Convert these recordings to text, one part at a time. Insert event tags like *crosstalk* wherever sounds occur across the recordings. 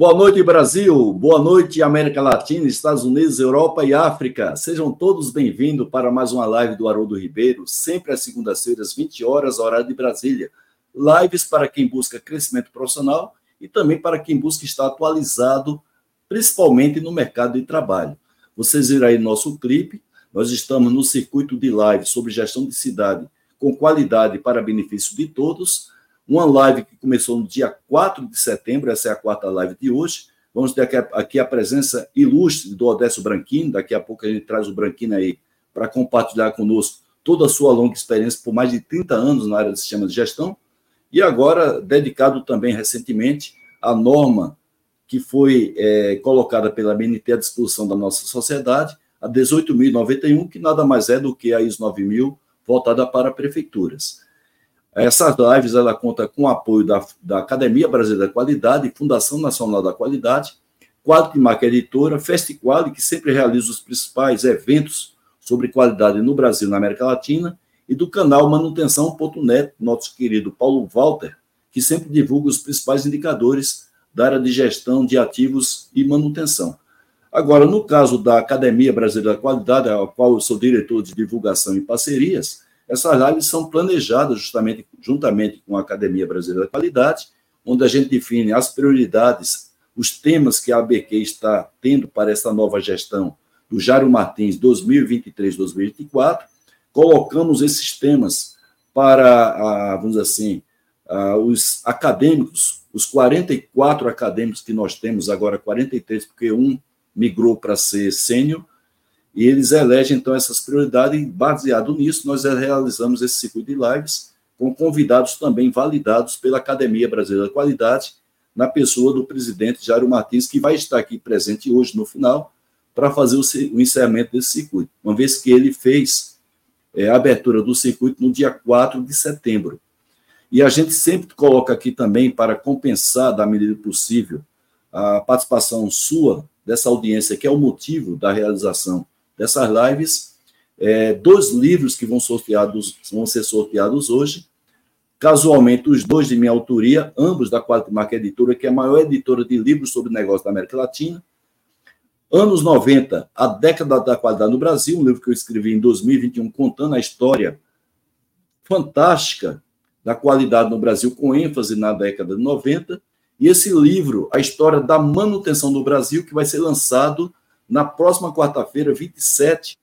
Boa noite, Brasil. Boa noite, América Latina, Estados Unidos, Europa e África. Sejam todos bem-vindos para mais uma live do Haroldo Ribeiro, sempre às segundas-feiras, 20 horas, horário de Brasília. Lives para quem busca crescimento profissional e também para quem busca estar atualizado, principalmente no mercado de trabalho. Vocês viram aí nosso clipe. Nós estamos no circuito de live sobre gestão de cidade com qualidade para benefício de todos uma live que começou no dia 4 de setembro, essa é a quarta live de hoje. Vamos ter aqui a, aqui a presença ilustre do Odécio Branquini, daqui a pouco a gente traz o Branquini aí para compartilhar conosco toda a sua longa experiência por mais de 30 anos na área de sistema de gestão, e agora dedicado também recentemente à norma que foi é, colocada pela BNT à disposição da nossa sociedade, a 18.091, que nada mais é do que a ISO 9000 voltada para prefeituras. Essas lives ela conta com o apoio da, da Academia Brasileira da Qualidade, Fundação Nacional da Qualidade, Quadro de Marca Editora, Festiquali, que sempre realiza os principais eventos sobre qualidade no Brasil e na América Latina, e do canal Manutenção.net, nosso querido Paulo Walter, que sempre divulga os principais indicadores da área de gestão de ativos e manutenção. Agora, no caso da Academia Brasileira da Qualidade, a qual eu sou diretor de divulgação e parcerias, essas lives são planejadas justamente juntamente com a Academia Brasileira da Qualidade, onde a gente define as prioridades, os temas que a ABQ está tendo para essa nova gestão do Jário Martins 2023-2024. Colocamos esses temas para, vamos dizer assim, os acadêmicos, os 44 acadêmicos que nós temos, agora 43, porque um migrou para ser sênior, e eles elegem, então, essas prioridades, e baseado nisso, nós realizamos esse circuito de lives com convidados também validados pela Academia Brasileira da Qualidade, na pessoa do presidente Jairo Martins, que vai estar aqui presente hoje no final, para fazer o, encerramento desse circuito, uma vez que ele fez é, a abertura do circuito no dia 4 de setembro. E a gente sempre coloca aqui também, para compensar, da medida possível, a participação sua dessa audiência, que é o motivo da realização dessas lives, é, dois livros que vão, sorteados, vão ser sorteados hoje. Casualmente, os dois de minha autoria, ambos da Quality Marca Editora, que é a maior editora de livros sobre negócios da América Latina. Anos 90, A Década da Qualidade no Brasil, um livro que eu escrevi em 2021, contando a história fantástica da qualidade no Brasil, com ênfase na década de 90. E esse livro, A História da Manutenção no Brasil, que vai ser lançado na próxima quarta-feira, 27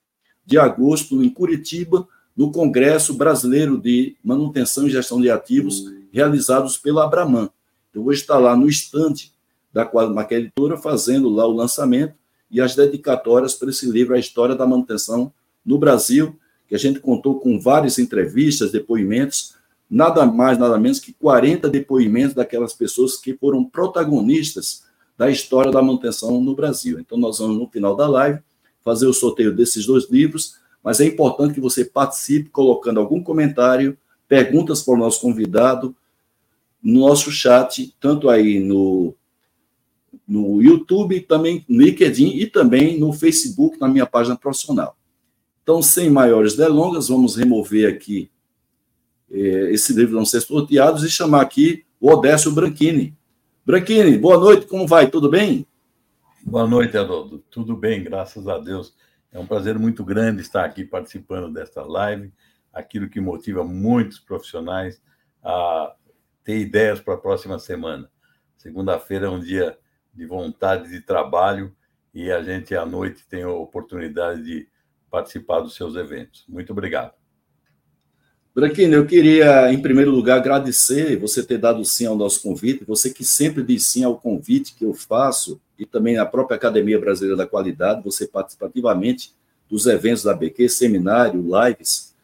de agosto, em Curitiba, no Congresso Brasileiro de Manutenção e Gestão de Ativos, realizados pela Abraman. Eu vou estar lá no estande da Quadmarca Editora, fazendo lá o lançamento e as dedicatórias para esse livro, A História da Manutenção no Brasil, que a gente contou com várias entrevistas, depoimentos, nada mais, nada menos que 40 depoimentos daquelas pessoas que foram protagonistas da história da manutenção no Brasil. Então, nós vamos, no final da live, fazer o sorteio desses dois livros, mas é importante que você participe colocando algum comentário, perguntas para o nosso convidado, no nosso chat, tanto aí no, no YouTube, também no LinkedIn e também no Facebook, na minha página profissional. Então, sem maiores delongas, vamos remover aqui eh, esse livro não ser sorteados e chamar aqui o Odécio Branchini, Branquini, boa noite, como vai? Tudo bem? Boa noite, Haroldo. Tudo bem, graças a Deus. É um prazer muito grande estar aqui participando desta live, aquilo que motiva muitos profissionais a ter ideias para a próxima semana. Segunda-feira é um dia de vontade de trabalho e a gente à noite tem a oportunidade de participar dos seus eventos. Muito obrigado. Branquinho, eu queria, em primeiro lugar, agradecer você ter dado sim ao nosso convite, você que sempre diz sim ao convite que eu faço, e também a própria Academia Brasileira da Qualidade, você participa ativamente dos eventos da BQ, seminário, lives,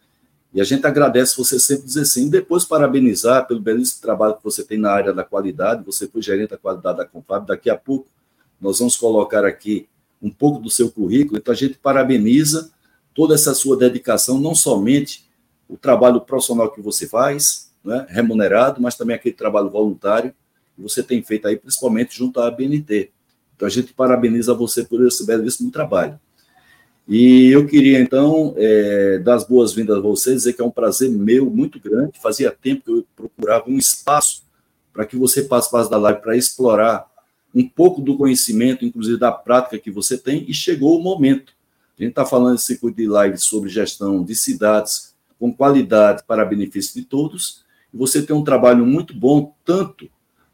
e a gente agradece você sempre dizer sim. Depois, parabenizar pelo belíssimo trabalho que você tem na área da qualidade, você foi gerente da qualidade da Confab, daqui a pouco nós vamos colocar aqui um pouco do seu currículo, então a gente parabeniza toda essa sua dedicação, não somente o trabalho profissional que você faz, né, remunerado, mas também aquele trabalho voluntário que você tem feito aí, principalmente junto à BNT. Então, a gente parabeniza você por esse belíssimo trabalho. E eu queria, então, é, dar as boas-vindas a você, dizer que é um prazer meu muito grande. Fazia tempo que eu procurava um espaço para que você participasse da live para explorar um pouco do conhecimento, inclusive da prática que você tem, e chegou o momento. A gente está falando esse circuito de live sobre gestão de cidades com qualidade para benefício de todos, e você tem um trabalho muito bom, tanto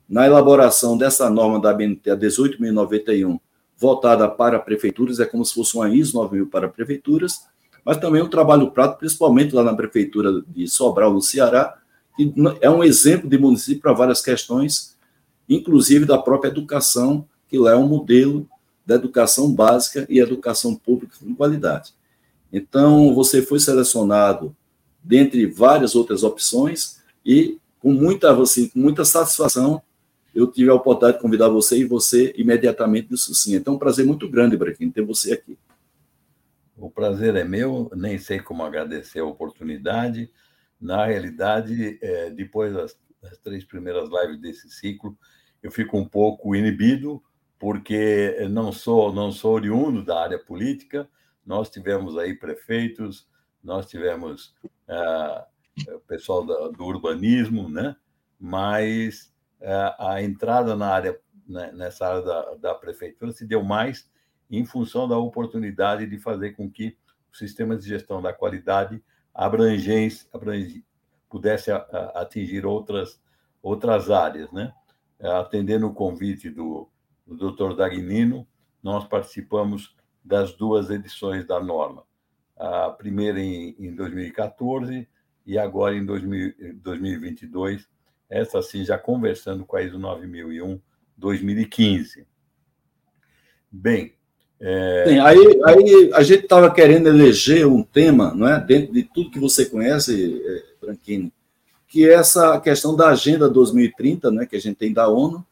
na elaboração dessa norma da BNT, a 18.091, voltada para prefeituras, é como se fosse uma ISO 9000 para prefeituras, mas também um trabalho prático, principalmente lá na prefeitura de Sobral, no Ceará, que é um exemplo de município para várias questões, inclusive da própria educação, que lá é um modelo da educação básica e educação pública com qualidade. Então, você foi selecionado dentre várias outras opções e com muita, assim, com muita satisfação eu tive a oportunidade de convidar você e você imediatamente disse sim. Então, é um prazer muito grande, Brequim, ter você aqui. O prazer é meu, nem sei como agradecer a oportunidade. Na realidade, é, depois das, das, três primeiras lives desse ciclo, eu fico um pouco inibido, porque não sou, não sou oriundo da área política. Nós tivemos aí prefeitos, nós tivemos o pessoal do, do urbanismo, né? mas é, a entrada na área, né, nessa área da, da prefeitura se deu mais em função da oportunidade de fazer com que o sistema de gestão da qualidade abrangesse, abrange, pudesse atingir outras, outras áreas. Né? É, atendendo o convite do, do Dr. Dagnino, nós participamos das duas edições da norma. A primeira em, em 2014 e agora em 2000, 2022, essa sim já conversando com a ISO 9001 2015. Bem, é... Sim, aí, aí a gente estava querendo eleger um tema, não é? Dentro de tudo que você conhece, é, Branquini, que é essa questão da Agenda 2030, né, que a gente tem da ONU,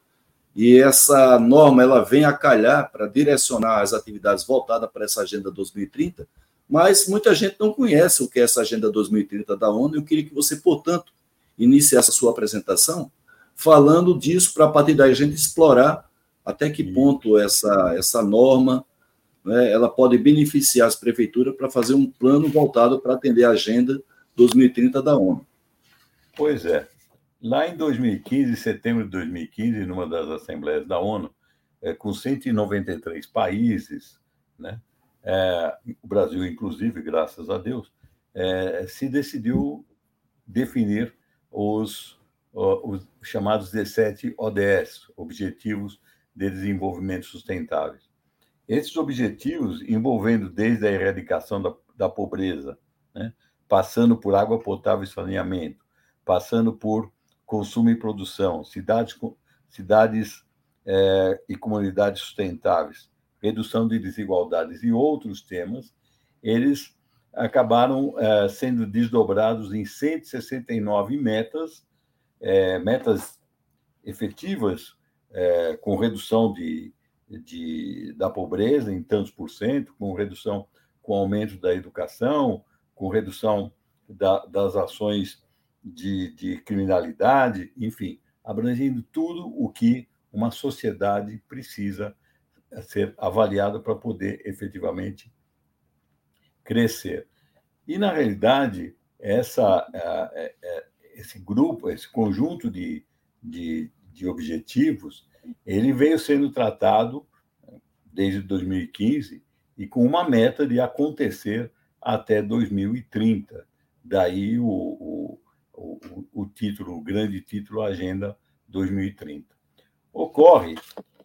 e essa norma ela vem a calhar para direcionar as atividades voltadas para essa Agenda 2030, mas muita gente não conhece o que é essa Agenda 2030 da ONU. Eu queria que você, portanto, inicie essa sua apresentação falando disso para a partir daí a gente explorar até que ponto essa, essa norma né, ela pode beneficiar as prefeituras para fazer um plano voltado para atender a Agenda 2030 da ONU. Pois é. Lá em 2015, setembro de 2015, numa das assembleias da ONU, é, com 193 países, né, é, o Brasil, inclusive, graças a Deus, é, se decidiu definir os, os chamados 17 ODS, Objetivos de Desenvolvimento Sustentáveis. Esses objetivos, envolvendo desde a erradicação da, da pobreza, né, passando por água potável e saneamento, passando por consumo e produção, cidades, cidades é, e comunidades sustentáveis, redução de desigualdades e outros temas, eles acabaram é, sendo desdobrados em 169 metas, é, metas efetivas, é, com redução de, de, da pobreza em tantos por cento, com redução, com aumento da educação, com redução da, das ações de, de criminalidade, enfim, abrangendo tudo o que uma sociedade precisa ser avaliado para poder efetivamente crescer. E, na realidade, essa, é, é, esse grupo, esse conjunto de, de, de objetivos, ele veio sendo tratado desde 2015 e com uma meta de acontecer até 2030. Daí o, o, o, o título, o grande título, Agenda 2030. Ocorre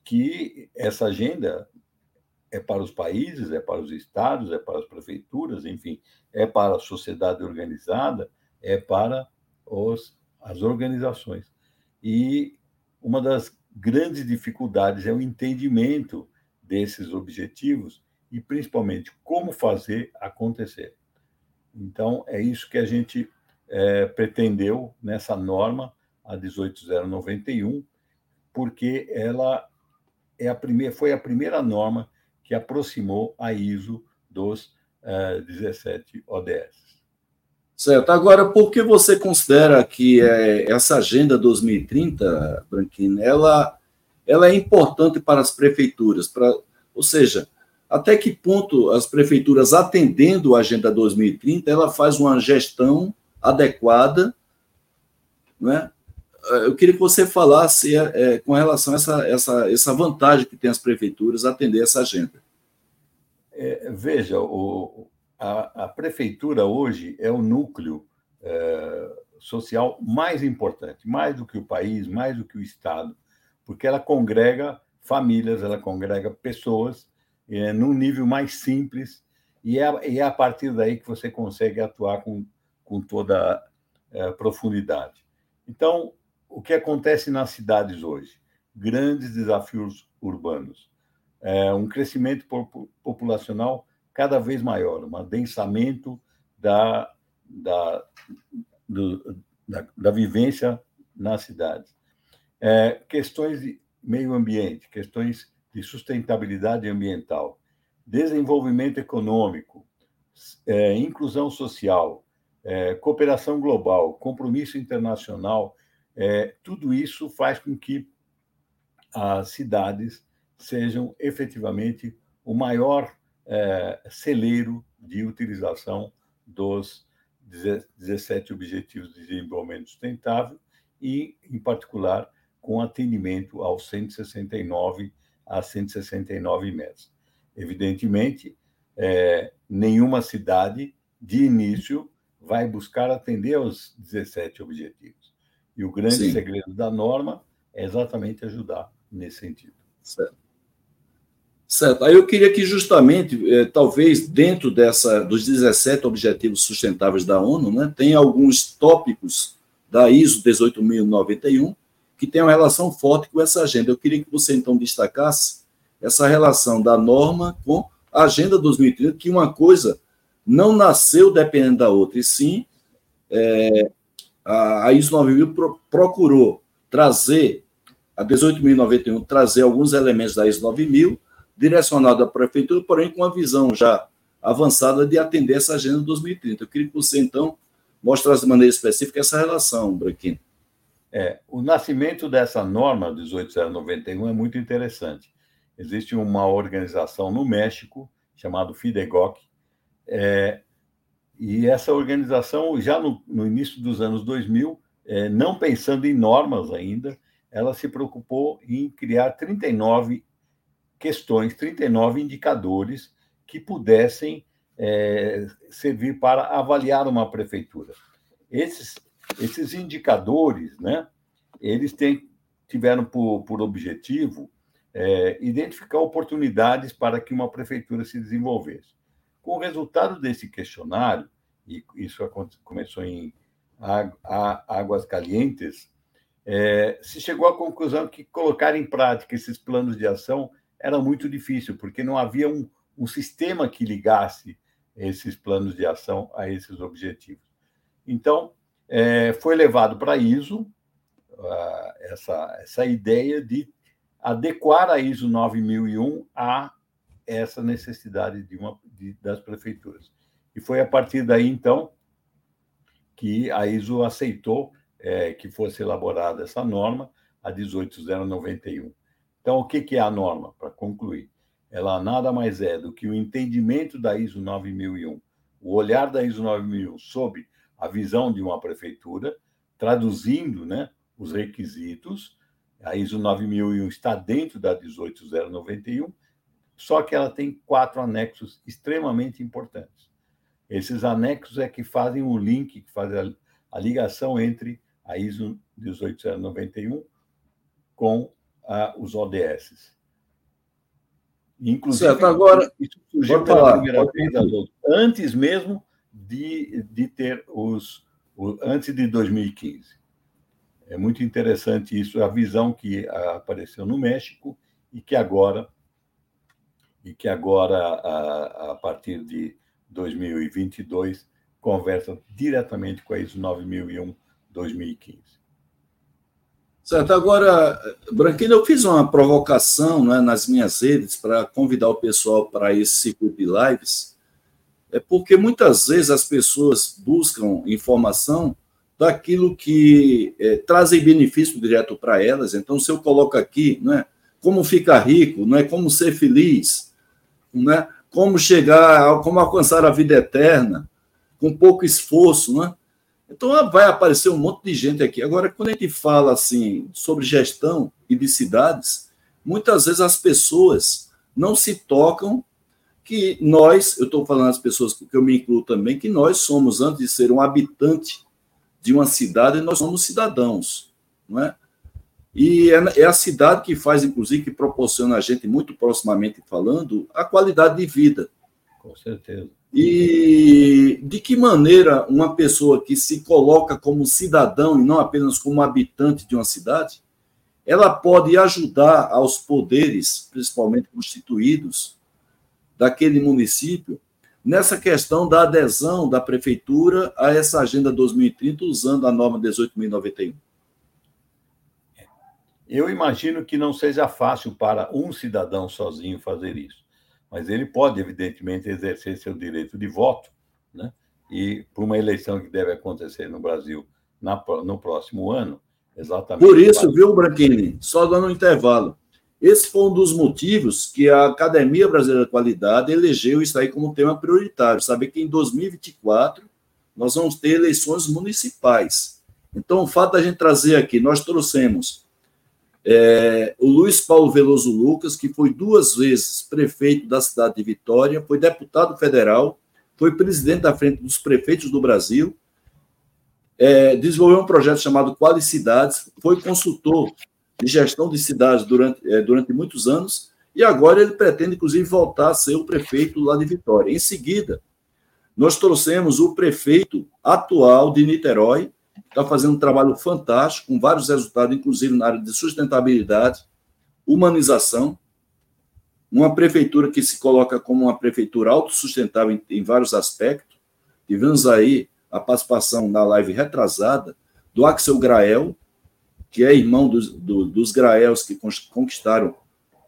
que essa agenda é para os países, é para os estados, é para as prefeituras, enfim, é para a sociedade organizada, é para os, as organizações. E uma das grandes dificuldades é o entendimento desses objetivos e, principalmente, como fazer acontecer. Então, é isso que a gente é, pretendeu nessa norma, a 18091, porque ela é a primeira, foi a primeira norma que aproximou a ISO dos uh, 17 ODS. Certo. Agora, por que você considera que é, essa agenda 2030, Branquinho, ela, ela é importante para as prefeituras? Para, ou seja, até que ponto as prefeituras, atendendo a Agenda 2030, ela faz uma gestão adequada né, eu queria que você falasse é, com relação a essa, essa, essa vantagem que tem as prefeituras atender essa agenda. É, veja, o, a, a, prefeitura hoje é o núcleo é, social mais importante, mais do que o país, mais do que o Estado, porque ela congrega famílias, ela congrega pessoas é, num nível mais simples, e é, e é a partir daí que você consegue atuar com, com toda é, profundidade. Então, o que acontece nas cidades hoje? Grandes desafios urbanos. É um crescimento populacional cada vez maior, um adensamento da, da, do, da, da, vivência nas cidades. É, questões de meio ambiente, questões de sustentabilidade ambiental, desenvolvimento econômico, é, inclusão social, é, cooperação global, compromisso internacional é, tudo isso faz com que as cidades sejam efetivamente o maior é, celeiro de utilização dos 17 Objetivos de Desenvolvimento Sustentável e, em particular, com atendimento aos 169 a 169 metas. Evidentemente, é, nenhuma cidade, de início, vai buscar atender aos 17 objetivos. E o grande Sim. segredo da norma é exatamente ajudar nesse sentido. Certo. Certo. Aí eu queria que justamente, eh, talvez dentro dessa dos 17 objetivos sustentáveis da ONU, né, tem alguns tópicos da ISO 18091 que tem uma relação forte com essa agenda. Eu queria que você então destacasse essa relação da norma com a agenda 2030, que uma coisa não nasceu dependendo da outra, e sim é, a ISO 9000 pro, procurou trazer, a 18.091, trazer alguns elementos da ISO 9000, direcionado à prefeitura, porém com uma visão já avançada de atender essa agenda 2030. Eu queria que você, então, mostrasse de maneira específica essa relação, Branquinho. É, o nascimento dessa norma 18091 é muito interessante. Existe uma organização no México chamada FIDEGOC, é, e essa organização, já no, no início dos anos 2000, é, não pensando em normas ainda, ela se preocupou em criar 39 questões, 39 indicadores que pudessem é, servir para avaliar uma prefeitura. Esses, esses indicadores, né, eles têm, tiveram por, por objetivo é, identificar oportunidades para que uma prefeitura se desenvolvesse. Com o resultado desse questionário, e isso começou em Águas Calientes, é, se chegou à conclusão que colocar em prática esses planos de ação era muito difícil, porque não havia um, um sistema que ligasse esses planos de ação a esses objetivos. Então, é, foi levado para a ISO uh, essa, essa ideia de adequar a ISO 9001 a essa necessidade de uma, de, das prefeituras. E foi a partir daí, então, que a ISO aceitou é, que fosse elaborada essa norma, a 18091. Então, o que é a norma? Para concluir, ela nada mais é do que o entendimento da ISO 9001, o olhar da ISO 9001 sobre a visão de uma prefeitura, traduzindo né, os requisitos. A ISO 9001 está dentro da 18091, só que ela tem quatro anexos extremamente importantes. Esses anexos é que fazem o link, que fazem a, a ligação entre a ISO 18091 com os ODS. Inclusive, certo, agora, isso surgiu pela falar, primeira vez, antes mesmo de, de ter os. O, antes de 2015. É muito interessante isso, a visão que apareceu no México e que agora e que agora a, a partir de 2022 conversa diretamente com a ISO 9001-2015. Certo. Agora, Branquinho, eu fiz uma provocação né, nas minhas redes para convidar o pessoal para esse circuito de lives, é porque muitas vezes as pessoas buscam informação daquilo que é, trazem benefício direto para elas. Então, se eu coloco aqui, né, como ficar rico, não é como ser feliz, né? como chegar, como alcançar a vida eterna, com pouco esforço, né? Então vai aparecer um monte de gente aqui. Agora, quando a gente fala assim sobre gestão e de cidades, muitas vezes as pessoas não se tocam que nós, eu estou falando as pessoas que eu me incluo também, que nós somos, antes de ser um habitante de uma cidade, nós somos cidadãos, não é? E é, é a cidade que faz, inclusive, que proporciona a gente, muito proximamente falando, a qualidade de vida. Com certeza. E de que maneira uma pessoa que se coloca como cidadão e não apenas como habitante de uma cidade, ela pode ajudar aos poderes, principalmente constituídos, daquele município, nessa questão da adesão da prefeitura a essa Agenda 2030, usando a norma 18.091? Eu imagino que não seja fácil para um cidadão sozinho fazer isso, mas ele pode, evidentemente, exercer seu direito de voto, né? E para uma eleição que deve acontecer no Brasil na, no próximo ano, exatamente. Por isso, para... viu, Branquini? Só dando um intervalo. Esse foi um dos motivos que a Academia Brasileira de Qualidade elegeu isso aí como tema prioritário. Saber que em 2024 nós vamos ter eleições municipais. Então, o fato da gente trazer aqui, nós trouxemos é, o Luiz Paulo Veloso Lucas, que foi duas vezes prefeito da cidade de Vitória, foi deputado federal, foi presidente da Frente dos Prefeitos do Brasil, é, desenvolveu um projeto chamado Qualicidades, foi consultor de gestão de cidades durante, é, durante muitos anos, e agora ele pretende, inclusive, voltar a ser o prefeito lá de Vitória. Em seguida, nós trouxemos o prefeito atual de Niterói, está fazendo um trabalho fantástico, com vários resultados, inclusive na área de sustentabilidade, humanização, uma prefeitura que se coloca como uma prefeitura autossustentável em, em vários aspectos. Tivemos aí a participação na live retrasada do Axel Grael, que é irmão dos, do, dos Graels que conquistaram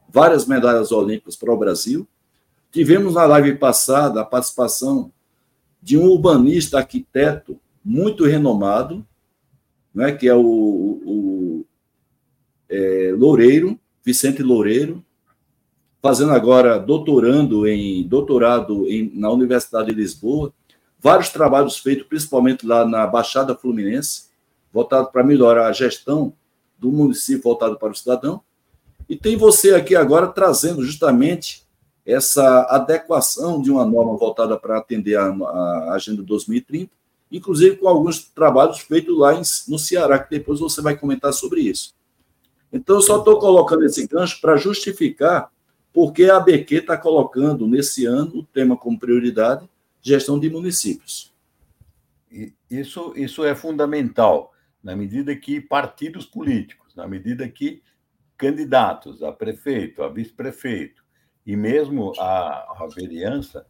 várias medalhas olímpicas para o Brasil. Tivemos na live passada a participação de um urbanista, arquiteto muito renomado, né, que é o, o é, Loureiro, Vicente Loureiro, fazendo agora doutorando em doutorado em, na Universidade de Lisboa, vários trabalhos feitos principalmente lá na Baixada Fluminense, voltado para melhorar a gestão do município voltado para o cidadão. E tem você aqui agora trazendo justamente essa adequação de uma norma voltada para atender a, a Agenda 2030 inclusive com alguns trabalhos feitos lá em, no Ceará, que depois você vai comentar sobre isso. Então, eu só estou colocando esse gancho para justificar porque a ABQ está colocando nesse ano o tema como prioridade gestão de municípios. Isso, isso é fundamental, na medida que partidos políticos, na medida que candidatos a prefeito, a vice-prefeito e mesmo a, a vereança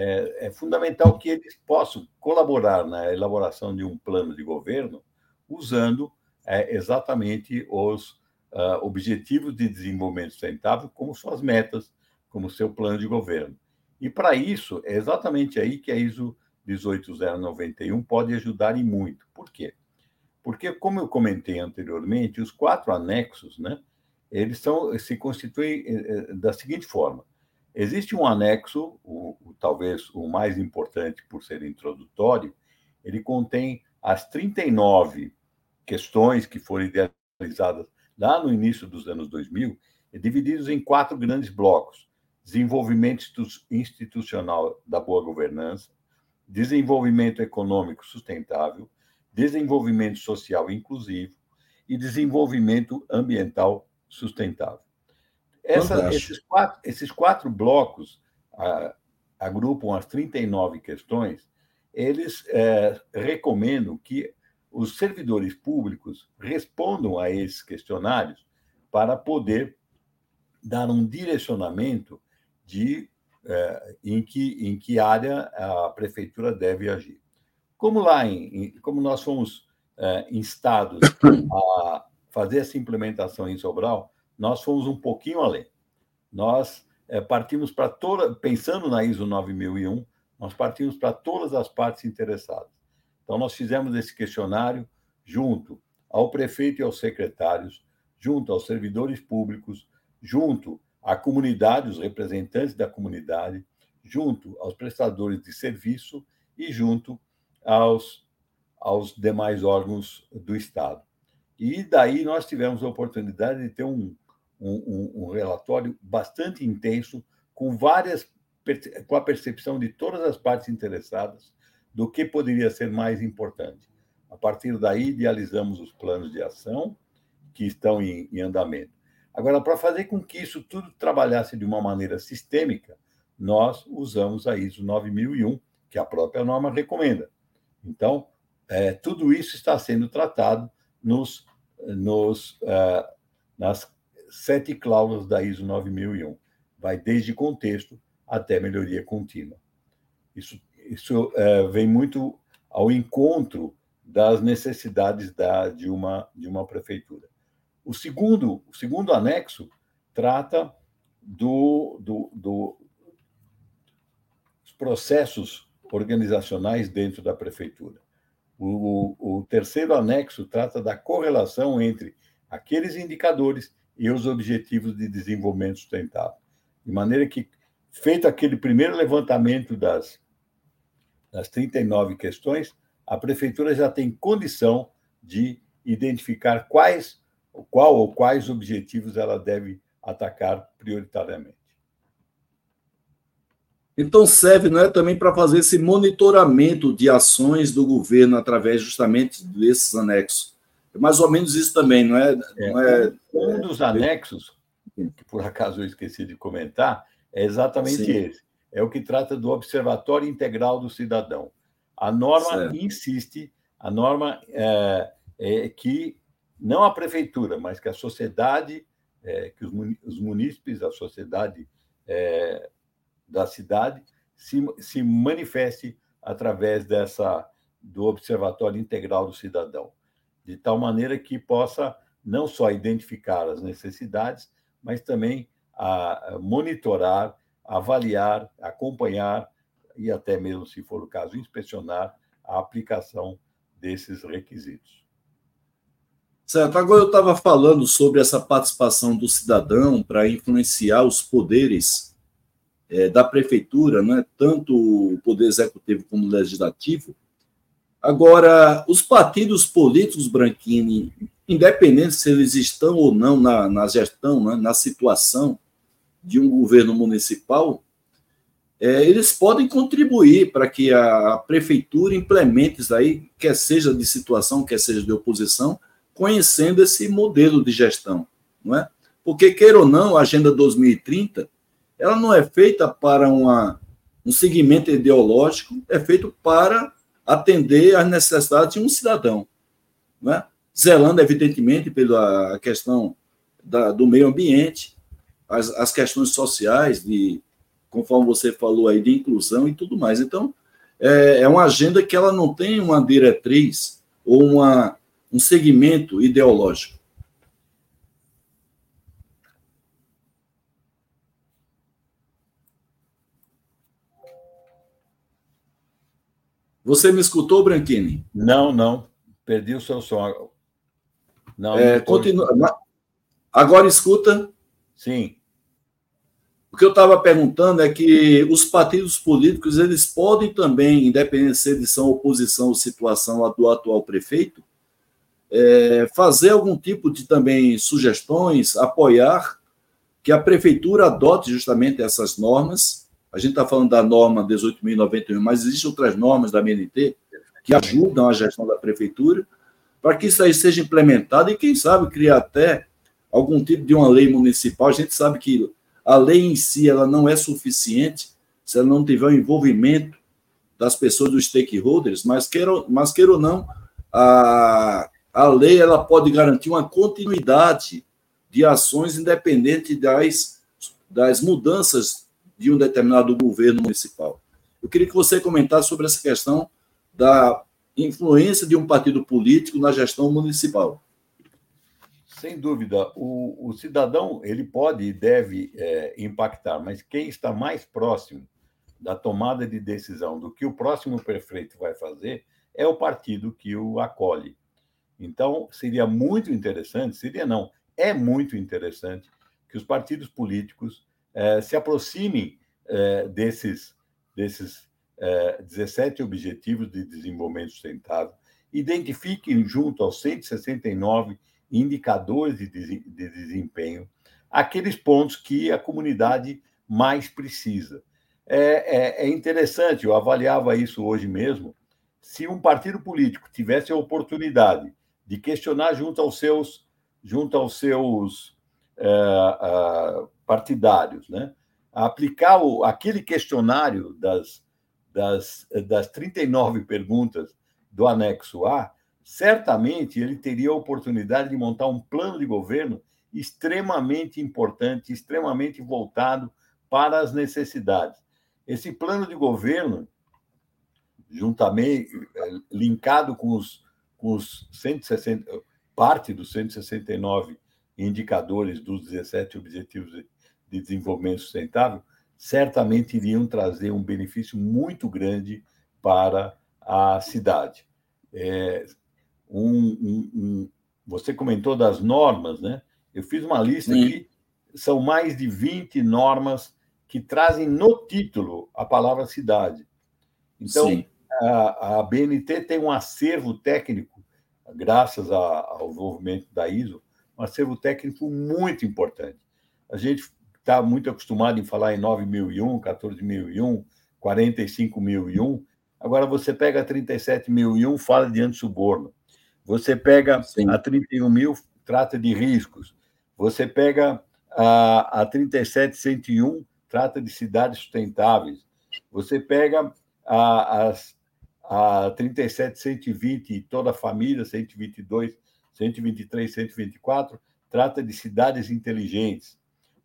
é, é, fundamental que eles possam colaborar na elaboração de um plano de governo usando é, exatamente os uh, objetivos de desenvolvimento sustentável como suas metas, como seu plano de governo. E para isso, é exatamente aí que a ISO 18091 pode ajudar e muito. Por quê? Porque, como eu comentei anteriormente, os quatro anexos, né, eles são, se constituem eh, eh, da seguinte forma: Existe um anexo, o, o, talvez o mais importante por ser introdutório, ele contém as 39 questões que foram idealizadas lá no início dos anos 2000, divididos em quatro grandes blocos: desenvolvimento institucional da boa governança, desenvolvimento econômico sustentável, desenvolvimento social inclusivo e desenvolvimento ambiental sustentável. Essa, esses, quatro, esses quatro blocos a, agrupam as 39 questões. Eles é, recomendam que os servidores públicos respondam a esses questionários para poder dar um direcionamento de é, em, que, em que área a prefeitura deve agir. Como lá em, em como nós fomos é, instados a fazer essa implementação em Sobral, nós fomos um pouquinho além. Nós é, partimos para toda, pensando na ISO 9001, nós partimos para todas as partes interessadas. Então, nós fizemos esse questionário junto ao prefeito e aos secretários, junto aos servidores públicos, junto à comunidade, os representantes da comunidade, junto aos prestadores de serviço e junto aos, aos demais órgãos do Estado. E daí nós tivemos a oportunidade de ter um, um, um relatório bastante intenso, com várias com a percepção de todas as partes interessadas do que poderia ser mais importante. A partir daí, idealizamos os planos de ação que estão em, em andamento. Agora, para fazer com que isso tudo trabalhasse de uma maneira sistêmica, nós usamos a ISO 9001, que a própria norma recomenda. Então, é, tudo isso está sendo tratado nos, nos, uh, nas sete cláusulas da ISO 9001. Vai desde contexto até melhoria contínua. Isso, isso é, vem muito ao encontro das necessidades da, de, uma, de uma prefeitura. O segundo, o segundo anexo trata do, do, do, processos organizacionais dentro da prefeitura. O, o terceiro anexo trata da correlação entre aqueles indicadores e os objetivos de desenvolvimento sustentável. De maneira que, feito aquele primeiro levantamento das, das 39 questões, a prefeitura já tem condição de identificar quais, qual ou quais objetivos ela deve atacar prioritariamente. Então serve não é também para fazer esse monitoramento de ações do governo através justamente desses anexos. É mais ou menos isso também, não é? é, não é um dos anexos, que por acaso eu esqueci de comentar, é exatamente Sim. esse. É o que trata do Observatório Integral do Cidadão. A norma certo. insiste, a norma é, é, que não a prefeitura, mas que a sociedade, é, que os munícipes, a sociedade é, da cidade se, se manifeste através dessa do Observatório Integral do Cidadão, de tal maneira que possa não só identificar as necessidades, mas também a monitorar, avaliar, acompanhar e até mesmo, se for o caso, inspecionar a aplicação desses requisitos. Certo. Agora eu estava falando sobre essa participação do cidadão para influenciar os poderes é, da prefeitura, né? tanto o poder executivo como o legislativo. Agora, os partidos políticos, Branchini, independente se eles estão ou não na, na gestão, né? na situação de um governo municipal, é, eles podem contribuir para que a prefeitura implemente isso aí, quer seja de situação, quer seja de oposição, conhecendo esse modelo de gestão, não é? Porque, queira ou não, a Agenda 2030, ela não é feita para uma, um segmento ideológico, é feito para atender às necessidades de um cidadão, não é? Zelando, evidentemente, pela questão da, do meio ambiente, as, as questões sociais de conforme você falou aí, de inclusão e tudo mais. Então, é, é uma agenda que ela não tem uma diretriz ou uma, um segmento ideológico. Você me escutou, Branchini? Não, não. Perdi o seu som. Não, é, não continua. Agora escuta. Sim. O que eu estava perguntando é que os partidos políticos eles podem também, independente se eles são oposição ou situação do atual prefeito, é, fazer algum tipo de também sugestões, apoiar que a prefeitura adote justamente essas normas. A gente está falando da norma 18.091, mas existem outras normas da MNT que ajudam a gestão da prefeitura, para que isso aí seja implementado e, quem sabe, criar até algum tipo de uma lei municipal. A gente sabe que a lei em si ela não é suficiente se ela não tiver o envolvimento das pessoas, dos stakeholders, mas queira, mas queira ou não, a, a lei ela pode garantir uma continuidade de ações independente das, das mudanças de um determinado governo municipal. Eu queria que você comentasse sobre essa questão da influência de um partido político na gestão municipal. Sem dúvida, o, o cidadão ele pode e deve é, impactar, mas quem está mais próximo da tomada de decisão do que o próximo prefeito vai fazer é o partido que o acolhe. Então, seria muito interessante, seria não, é muito interessante que os partidos políticos é, se aproximem é, desses, desses é, 17 Objetivos de Desenvolvimento Sustentável identifiquem junto aos 169 indicadores de, de desempenho aqueles pontos que a comunidade mais precisa. É, é, é, interessante, eu avaliava isso hoje mesmo. Se um partido político tivesse a oportunidade de questionar junto aos seus, junto aos seus é, é, partidários, né? aplicar o, aquele questionário das, das, das 39 perguntas do anexo A, certamente ele teria a oportunidade de montar um plano de governo extremamente importante, extremamente voltado para as necessidades. Esse plano de governo, juntamente eh, linkado com os, com os 160, parte dos 169 indicadores dos 17 Objetivos de Desenvolvimento Sustentável, certamente iriam trazer um benefício muito grande para a cidade. É, um, um, um, você comentou das normas, né? Eu fiz uma lista Sim. aqui, são mais de 20 normas que trazem no título a palavra cidade. Então, a, a, BNT tem um acervo técnico, graças a, ao desenvolvimento da ISO, um acervo técnico muito importante. A gente está muito acostumado em falar em 9001, 14001, 45001. Agora você pega a 37001, fala de anti-suborno. Você pega Sim. a 31 mil, trata de riscos. Você pega a, a 37101, trata de cidades sustentáveis. Você pega a, a, a 37120, toda a família, 122, 123, 124, trata de cidades inteligentes.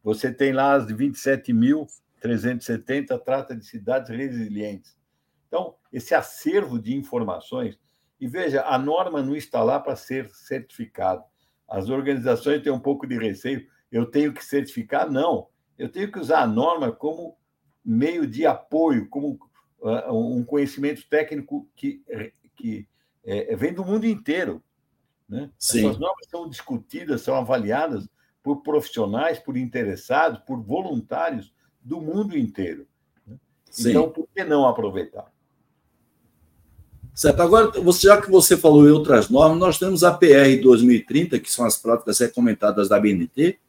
Você tem lá as 27.370, trata de cidades resilientes. Então, esse acervo de informações e veja, a norma não está lá para ser certificado. As organizações têm um pouco de receio. Eu tenho que certificar? Não. Eu tenho que usar a norma como meio de apoio, como uh, um conhecimento técnico que, que é, vem do mundo inteiro. Né? Sim. Essas normas são discutidas, são avaliadas por profissionais, por interessados, por voluntários do mundo inteiro. Né? Então, por que não aproveitar? Certo. Agora, já que você falou em outras normas, nós temos a PR 2030, que são as práticas recomendadas da BNT,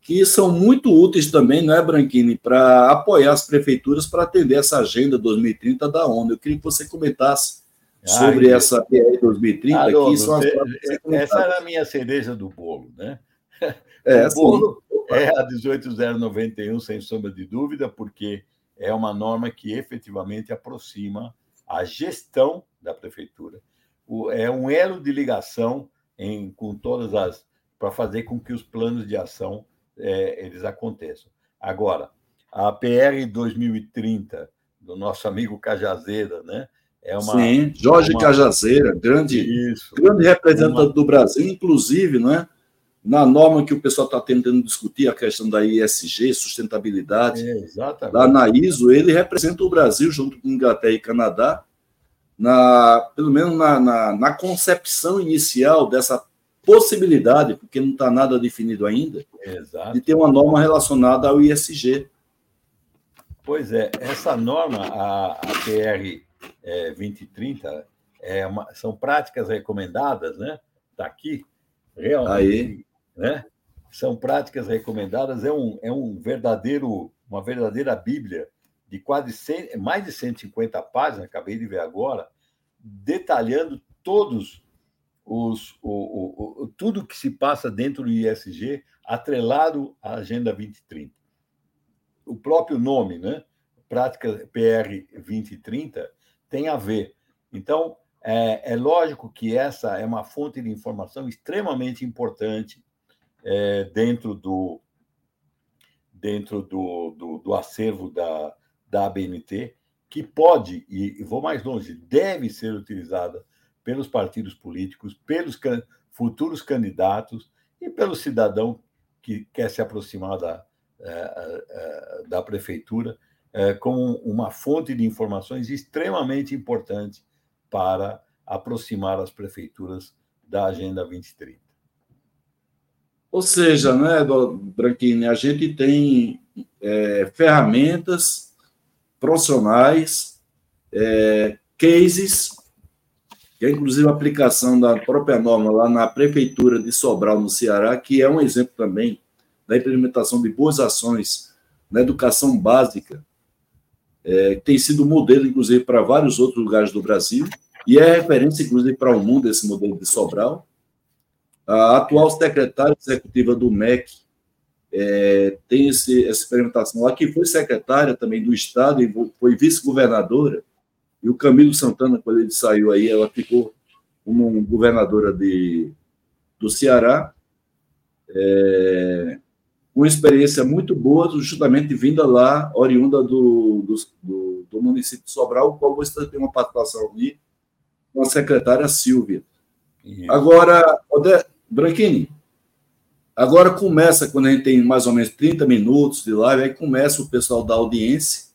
que são muito úteis também, não é, Branquini, para apoiar as prefeituras para atender essa agenda 2030 da ONU. Eu queria que você comentasse sobre essa PR 2030, ah, que são as práticas Essa era a minha cereja do bolo, né? *laughs* É, o bolo sim. é a 18091, sem sombra de dúvida, porque é uma norma que efetivamente aproxima a gestão da prefeitura. O, é um elo de ligação em, com todas as para fazer com que os planos de ação é, eles aconteçam. Agora, a PR 2030 do nosso amigo Cajazeira, né? É uma, Sim, Jorge uma... Cajazeira, grande, Isso, grande representante uma... do Brasil, inclusive, não é? Na norma que o pessoal está tentando discutir, a questão da ISG, sustentabilidade, é, lá na ISO, ele representa o Brasil junto com Inglaterra e Canadá, na, pelo menos na, na, na concepção inicial dessa possibilidade, porque não está nada definido ainda, Exato. de ter uma norma relacionada ao ISG. Pois é, essa norma, a, a PR é, 2030, é uma, são práticas recomendadas, né? Está aqui, realmente. Aí. Né? São práticas recomendadas, é um, é um verdadeiro, uma verdadeira Bíblia de quase 100, mais de 150 páginas, acabei de ver agora, detalhando todos os o, o, o, tudo que se passa dentro do ISG atrelado à Agenda 2030. O próprio nome, né? Prática PR 2030 tem a ver. Então, é, é lógico que essa é uma fonte de informação extremamente importante é, dentro do dentro do, do, do acervo da, da ABNT, que pode, e vou mais longe, deve ser utilizada pelos partidos políticos, pelos can futuros candidatos e pelo cidadão que quer se aproximar da, é, é, da prefeitura é, como uma fonte de informações extremamente importante para aproximar as prefeituras da Agenda 2030. Ou seja, né, Branquini, a gente tem é, ferramentas profissionais, é, cases que é inclusive a aplicação da própria norma lá na Prefeitura de Sobral, no Ceará, que é um exemplo também da implementação de boas ações na educação básica, é, que tem sido modelo, inclusive, para vários outros lugares do Brasil, e é referência, inclusive, para o mundo, esse modelo de Sobral. A atual secretária executiva do MEC é, tem esse, essa experimentação lá, que foi secretária também do Estado e foi vice-governadora, e o Camilo Santana, quando ele saiu aí, ela ficou como governadora de, do Ceará, é, uma experiência muito boa, justamente vinda lá, oriunda do, do, do município de Sobral, qual você tem uma participação ali com a secretária Silvia. Agora, Branquini, agora começa, quando a gente tem mais ou menos 30 minutos de live, aí começa o pessoal da audiência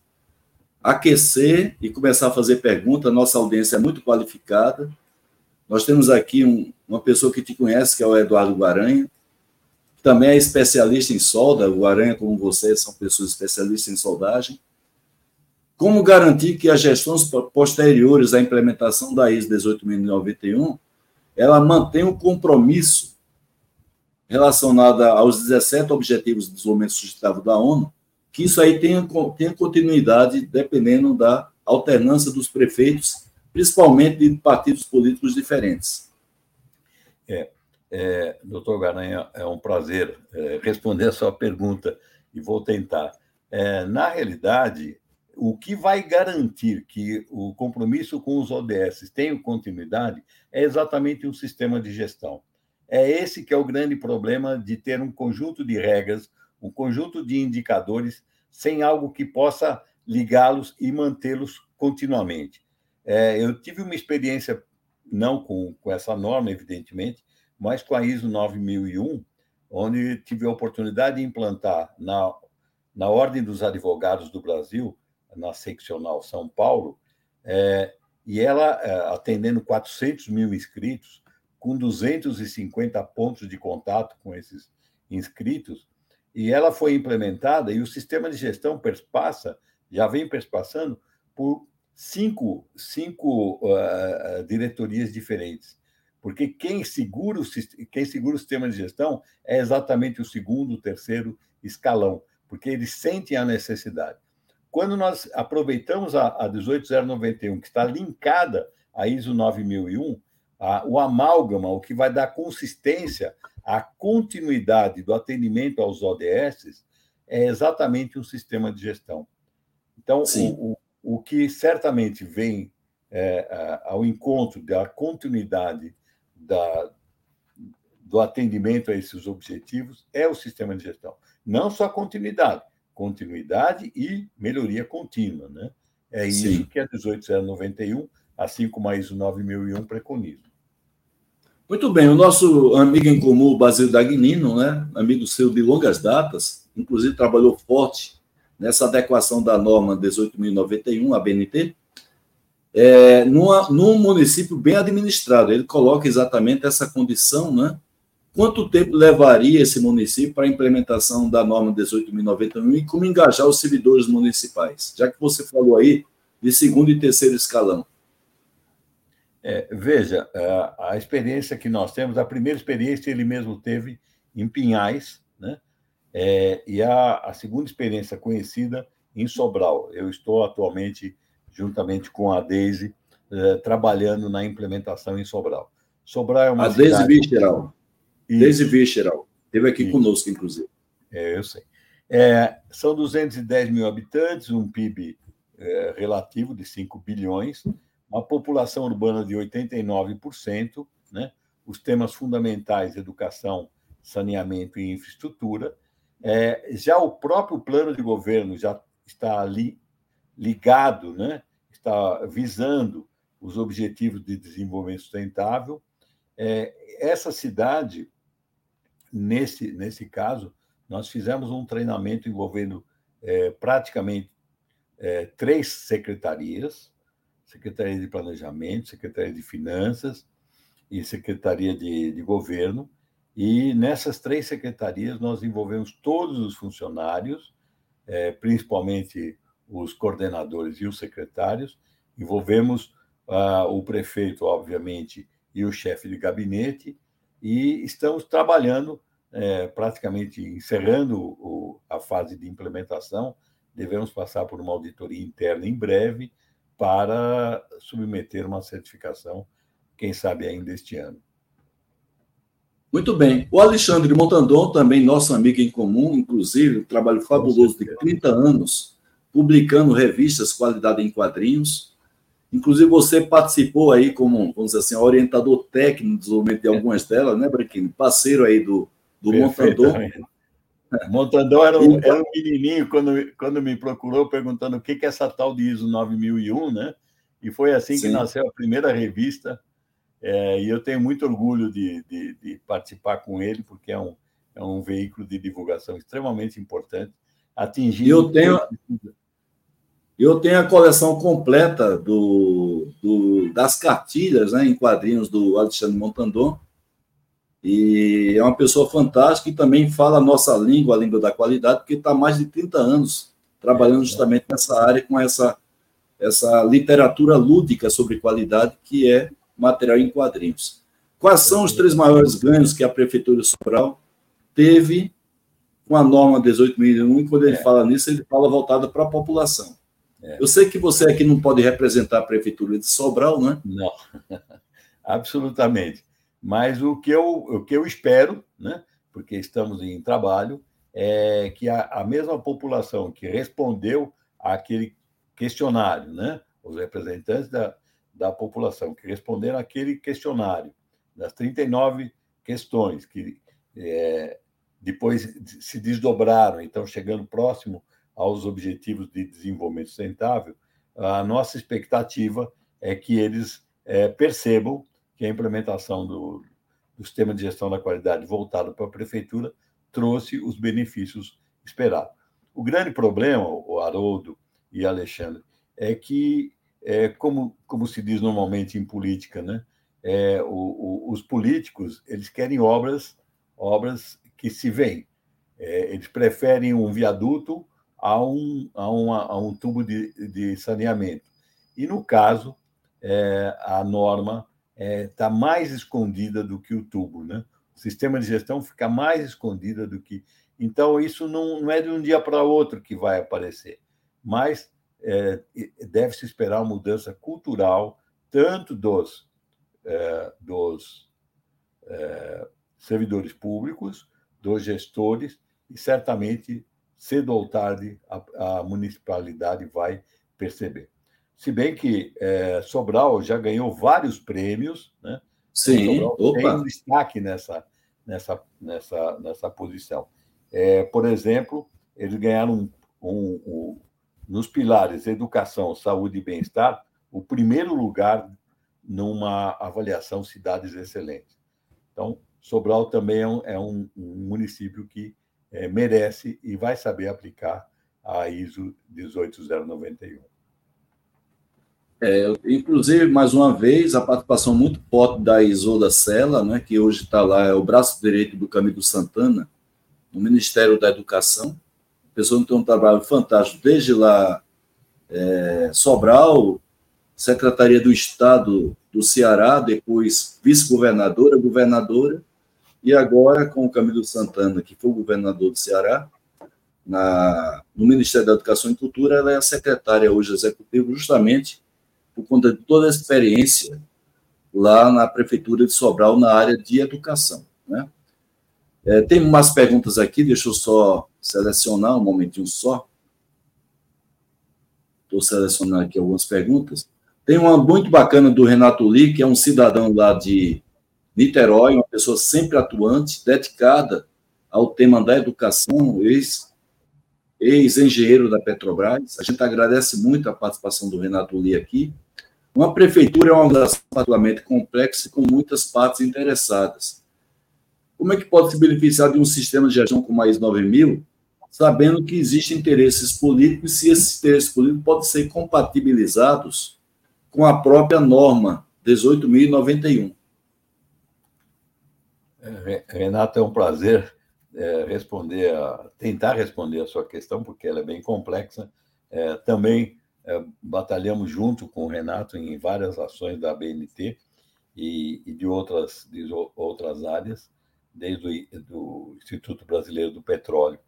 aquecer e começar a fazer perguntas. Nossa audiência é muito qualificada. Nós temos aqui um, uma pessoa que te conhece, que é o Eduardo Guaranha, que também é especialista em solda. O Guaranha, como você, são pessoas especialistas em soldagem. Como garantir que as gestões posteriores à implementação da ISO 18091 ela mantém o compromisso relacionado aos 17 Objetivos de Desenvolvimento Sustentável da ONU que isso aí tenha, tenha continuidade dependendo da alternância dos prefeitos, principalmente de partidos políticos diferentes. É, é doutor Garanha, é um prazer é, responder a sua pergunta e vou tentar. É, na realidade, o que vai garantir que o compromisso com os ODS tenha continuidade é exatamente um sistema de gestão. É esse que é o grande problema de ter um conjunto de regras, um conjunto de indicadores sem algo que possa ligá-los e mantê-los continuamente. É, eu tive uma experiência, não com, com essa norma, evidentemente, mas com a ISO 9001, onde tive a oportunidade de implantar na, na Ordem dos Advogados do Brasil, na seccional São Paulo, é, e ela, é, atendendo 400 mil inscritos, com 250 pontos de contato com esses inscritos, e ela foi implementada e o sistema de gestão perspassa, já vem perspassando por cinco, cinco uh, diretorias diferentes. Porque quem segura, o, quem segura o sistema de gestão é exatamente o segundo, terceiro escalão, porque eles sentem a necessidade. Quando nós aproveitamos a, a 18091, que está linkada à ISO 9001, a, o amálgama, o que vai dar consistência a continuidade do atendimento aos ODS é exatamente um sistema de gestão. Então, o, o, o, que certamente vem é, ao encontro da continuidade da, do atendimento a esses objetivos é o sistema de gestão. Não só continuidade, continuidade e melhoria contínua. Né? É isso Sim. que a 18091, assim como a ISO 9001, preconiza. Muito bem, o nosso amigo em comum, Basílio Dagnino, né, amigo seu de longas datas, inclusive trabalhou forte nessa adequação da norma 18.091, a BNT, é, numa, num município bem administrado. Ele coloca exatamente essa condição, né? Quanto tempo levaria esse município para a implementação da norma 18.091 e como engajar os servidores municipais? Já que você falou aí de segundo e terceiro escalão. É, veja, a, a, experiência que nós temos, a primeira experiência ele mesmo teve em Pinhais, né? É, e a, a, segunda experiência conhecida em Sobral. Eu estou atualmente, juntamente com a Deise, é, trabalhando na implementação em Sobral. Sobral é uma A Deise Visceral. Deise Visceral. Esteve aqui Isso. conosco, inclusive. É, eu sei. É, são 210 mil habitantes, um PIB é, relativo de 5 bilhões, uma população urbana de 89%, né? os temas fundamentais, educação, saneamento e infraestrutura. É, já o próprio plano de governo já está ali ligado, né? está visando os objetivos de desenvolvimento sustentável. É, essa cidade, nesse, nesse caso, nós fizemos um treinamento envolvendo é, praticamente é, três secretarias, Secretaria de Planejamento, Secretaria de Finanças e Secretaria de, de Governo. E nessas três secretarias nós envolvemos todos os funcionários, é, principalmente os coordenadores e os secretários, envolvemos uh, o prefeito, obviamente, e o chefe de gabinete, e estamos trabalhando, é, praticamente encerrando o, a fase de implementação. Devemos passar por uma auditoria interna em breve para submeter uma certificação, quem sabe ainda este ano. Muito bem. O Alexandre Montandon, também nosso amigo em comum, inclusive, um trabalho fabuloso de 30 anos, publicando revistas Qualidade em Quadrinhos. Inclusive, você participou aí como, vamos dizer assim, orientador técnico no desenvolvimento de algumas delas, né, Branquinho? Parceiro aí do, do Montandon. Montandon era um, era um menininho quando, quando me procurou perguntando o que é essa tal de ISO 9001, né? E foi assim Sim. que nasceu a primeira revista é, e eu tenho muito orgulho de, de, de, participar com ele, porque é um, é um veículo de divulgação extremamente importante, atingindo. Eu tenho, eu tenho a coleção completa do, do, das cartilhas né, em quadrinhos do Alexandre Montandon. E é uma pessoa fantástica e também fala a nossa língua, a língua da qualidade, porque está há mais de 30 anos trabalhando justamente nessa área com essa, essa literatura lúdica sobre qualidade, que é material em quadrinhos. Quais são os três maiores ganhos que a Prefeitura Sobral teve com a norma 18.001? E quando ele fala nisso, ele fala voltada para a população. É. Eu sei que você aqui não pode representar a Prefeitura de Sobral, não é? *laughs* Não, absolutamente. Mas o que eu, o que eu espero, né, porque estamos em trabalho, é que a, a mesma população que respondeu àquele questionário, né, os representantes da, da população que responderam aquele questionário, das 39 questões que é, depois se desdobraram, então chegando próximo aos objetivos de desenvolvimento sustentável, a nossa expectativa é que eles é, percebam que a implementação do, do sistema de gestão da qualidade voltado para a prefeitura trouxe os benefícios esperados. O grande problema, o Haroldo e Alexandre, é que é, como, como se diz normalmente em política, né? É, o, o, os políticos eles querem obras obras que se veem. É, eles preferem um viaduto a um, a, uma, a um tubo de, de saneamento. E, no caso, é, a norma está é, mais escondida do que o tubo. Né? O sistema de gestão fica mais escondida do que. Então, isso não, não é de um dia para outro que vai aparecer, mas é, deve-se esperar uma mudança cultural, tanto dos, é, dos é, servidores públicos, dos gestores, e certamente, cedo ou tarde, a, a municipalidade vai perceber. Se bem que é, Sobral já ganhou vários prêmios, né? Sim, Sobral tem um destaque nessa, nessa, nessa, nessa posição. É, por exemplo, eles ganharam um, um, um nos pilares educação, saúde e bem-estar, o primeiro lugar numa avaliação cidades excelentes. Então, Sobral também é um, é município que é, merece e vai saber aplicar a ISO 18091. É, inclusive, mais uma vez, a participação muito forte da Isola Sela, né, que hoje está lá, é o braço direito do Camilo Santana, no Ministério da Educação, pessoa que tem um trabalho fantástico, desde lá, é, Sobral, Secretaria do Estado do Ceará, depois vice-governadora, governadora, e agora com o Camilo Santana, que foi governador do Ceará, na, no Ministério da Educação e Cultura, ela é a secretária hoje executiva, justamente por conta de toda a experiência lá na Prefeitura de Sobral, na área de educação. Né? É, tem umas perguntas aqui, deixa eu só selecionar um momentinho só. Estou selecionando aqui algumas perguntas. Tem uma muito bacana do Renato Lee, que é um cidadão lá de Niterói, uma pessoa sempre atuante, dedicada ao tema da educação, ex-engenheiro da Petrobras. A gente agradece muito a participação do Renato Lee aqui. Uma prefeitura é uma organização particularmente complexa e com muitas partes interessadas. Como é que pode se beneficiar de um sistema de gestão como a IS 9000, sabendo que existem interesses políticos, e se esses interesses políticos podem ser compatibilizados com a própria norma 18.091. Renato, é um prazer é, responder, a, tentar responder a sua questão, porque ela é bem complexa. É, também é, batalhamos junto com o Renato em várias ações da BNT e, e de, outras, de outras áreas, desde o Instituto Brasileiro do Petróleo.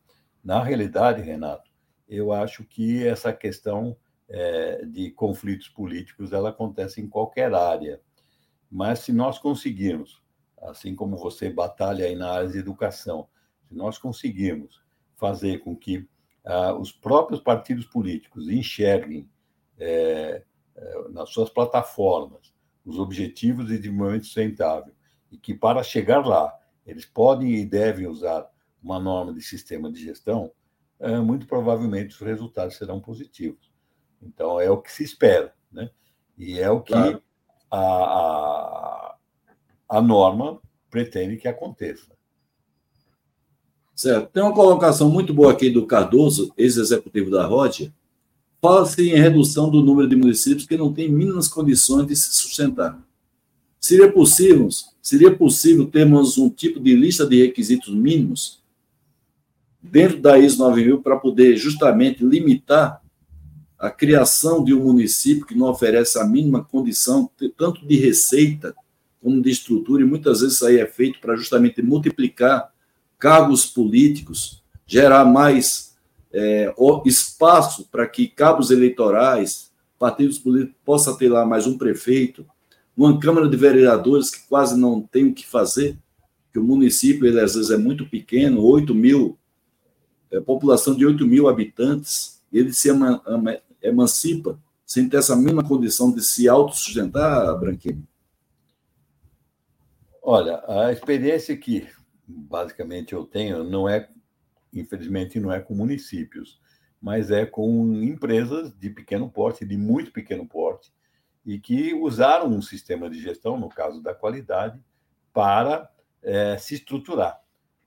Na realidade, Renato, eu acho que essa questão é, de conflitos políticos ela acontece em qualquer área. Mas se nós conseguirmos, assim como você batalha aí na área de educação, se nós conseguirmos fazer com que ah, os próprios partidos políticos enxerguem é, é, nas suas plataformas os objetivos de desenvolvimento sustentável e que para chegar lá eles podem e devem usar uma norma de sistema de gestão, é, muito provavelmente os resultados serão positivos. Então, é o que se espera, né? E é o que claro. a, a, a norma pretende que aconteça. Certo. Tem uma colocação muito boa aqui do Cardoso, ex-executivo da ROD. Fala-se em redução do número de municípios que não têm mínimas condições de se sustentar. Seria possível, seria possível termos um tipo de lista de requisitos mínimos dentro da ISO 9000 para poder justamente limitar a criação de um município que não oferece a mínima condição, tanto de receita como de estrutura, e muitas vezes isso aí é feito para justamente multiplicar cargos políticos, gerar mais é, espaço para que cabos eleitorais, partidos políticos possam ter lá mais um prefeito, uma Câmara de Vereadores que quase não tem o que fazer, que o município, ele às vezes é muito pequeno, 8 mil, é, população de 8 mil habitantes, ele se emancipa sem ter essa mesma condição de se autossustentar, Branquinho? Olha, a experiência que basicamente eu tenho não é, infelizmente, não é com municípios, mas é com empresas de pequeno porte, de muito pequeno porte, e que usaram um sistema de gestão, no caso da qualidade, para é, se estruturar.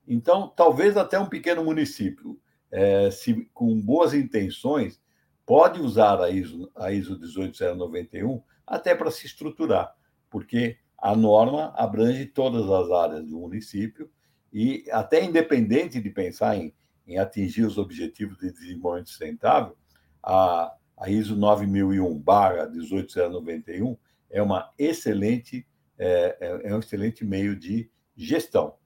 Então, talvez até um pequeno município, é, se, com boas intenções, pode usar a ISO, a ISO 18091 até para se estruturar, porque a norma abrange todas as áreas do município e até independente de pensar em, em atingir os objetivos de desenvolvimento sustentável, a, a ISO 9001/18091 é uma excelente é, é, é, um excelente meio de gestão.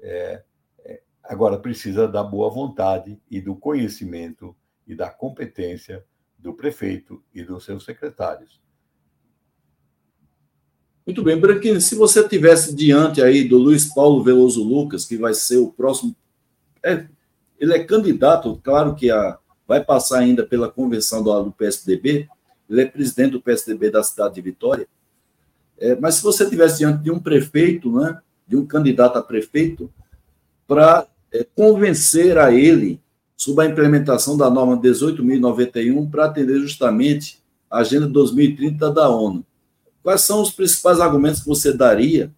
É, é, agora precisa da boa vontade e do conhecimento e da competência do prefeito e dos seus secretários. Muito bem, Branquinho, se você tivesse diante aí do Luiz Paulo Veloso Lucas, que vai ser o próximo. É, ele é candidato, claro que a, vai passar ainda pela convenção do, do PSDB, ele é presidente do PSDB da cidade de Vitória. É, mas se você tivesse diante de um prefeito, né, de um candidato a prefeito, para é, convencer a ele sobre a implementação da norma 18.091 para atender justamente a Agenda 2030 da ONU. Quais são os principais argumentos que você daria?